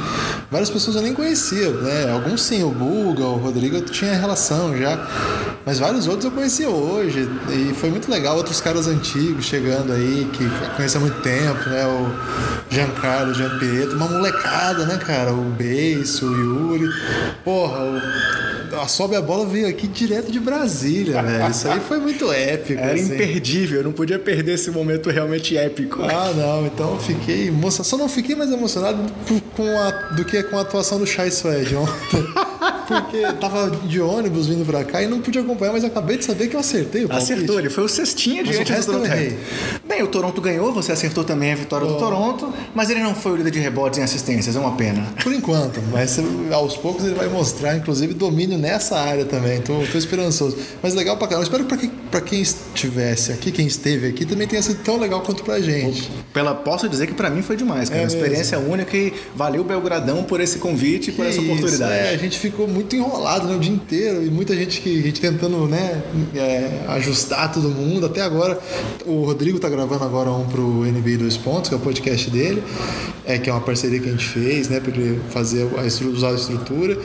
Várias pessoas eu nem conhecia, né? Alguns sim, o Bulga, o Rodrigo eu tinha relação já. Mas vários outros eu conhecia hoje. E foi muito legal. Outros caras antigos chegando aí, que conhece há muito tempo, né? O Giancarlo, o Jean Pietro, uma molecada, né, cara? O Beiço, o Yuri. Porra, o... a Sobe a Bola veio aqui direto de Brasília, velho. Isso aí foi muito épico. Era assim. imperdível, eu não podia perder esse momento realmente épico. Ah, não, então eu fiquei emocionado. Só não fiquei mais emocionado com a... do que com a atuação do Chai Suede ontem. <laughs> Porque tava de ônibus vindo pra cá e não pude acompanhar, mas acabei de saber que eu acertei o palpite. Acertou, ele foi o cestinha diante do Toronto. Bem, o Toronto ganhou, você acertou também a vitória oh. do Toronto, mas ele não foi o líder de rebotes em assistências, é uma pena. Por enquanto, mas aos poucos ele vai mostrar, inclusive, domínio nessa área também. Tô, tô esperançoso. Mas legal pra caramba. Espero que pra quem, pra quem estivesse aqui, quem esteve aqui, também tenha sido tão legal quanto pra gente. Pela, posso dizer que pra mim foi demais, cara. É uma experiência única e valeu Belgradão por esse convite e por essa oportunidade. É, a gente ficou muito enrolado né, o dia inteiro e muita gente que a gente tentando né, é, ajustar todo mundo. Até agora, o Rodrigo tá gravando agora um pro NBA 2 Pontos, que é o podcast dele, é, que é uma parceria que a gente fez, né, pra ele fazer a, usar a estrutura.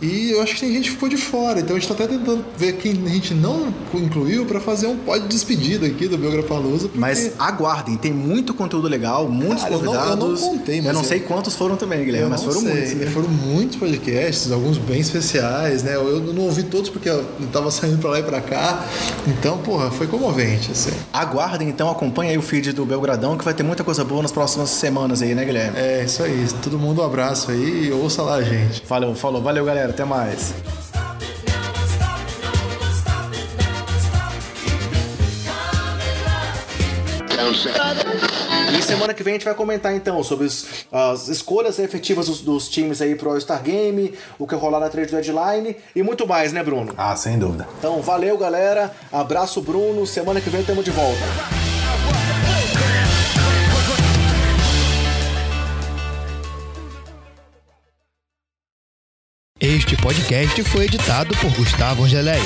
E eu acho que tem gente ficou de fora, então a gente tá até tentando ver quem a gente não incluiu para fazer um pod de despedida aqui do Biograpalusa. Porque... Mas aguardem, tem muito conteúdo legal, muitos Cara, convidados. Eu não, eu não contei, mas. Eu não sei quantos foram também, Guilherme, mas foram sei. muitos. Né? Foram muitos podcasts, alguns bem especiais, né? Eu não ouvi todos porque eu tava <laughs> saindo pra lá e pra cá. Então, porra, foi comovente, assim. Aguardem, então, acompanhe aí o feed do Belgradão, que vai ter muita coisa boa nas próximas semanas aí, né, Guilherme? É, isso aí. Todo mundo um abraço aí e ouça lá gente. Falou, falou. Valeu, galera. Até mais. E semana que vem a gente vai comentar então sobre os, as escolhas efetivas dos, dos times aí pro All-Star Game, o que rolar na trade deadline e muito mais, né, Bruno? Ah, sem dúvida. Então, valeu, galera. Abraço, Bruno. Semana que vem tamo de volta. Este podcast foi editado por Gustavo Angeléia.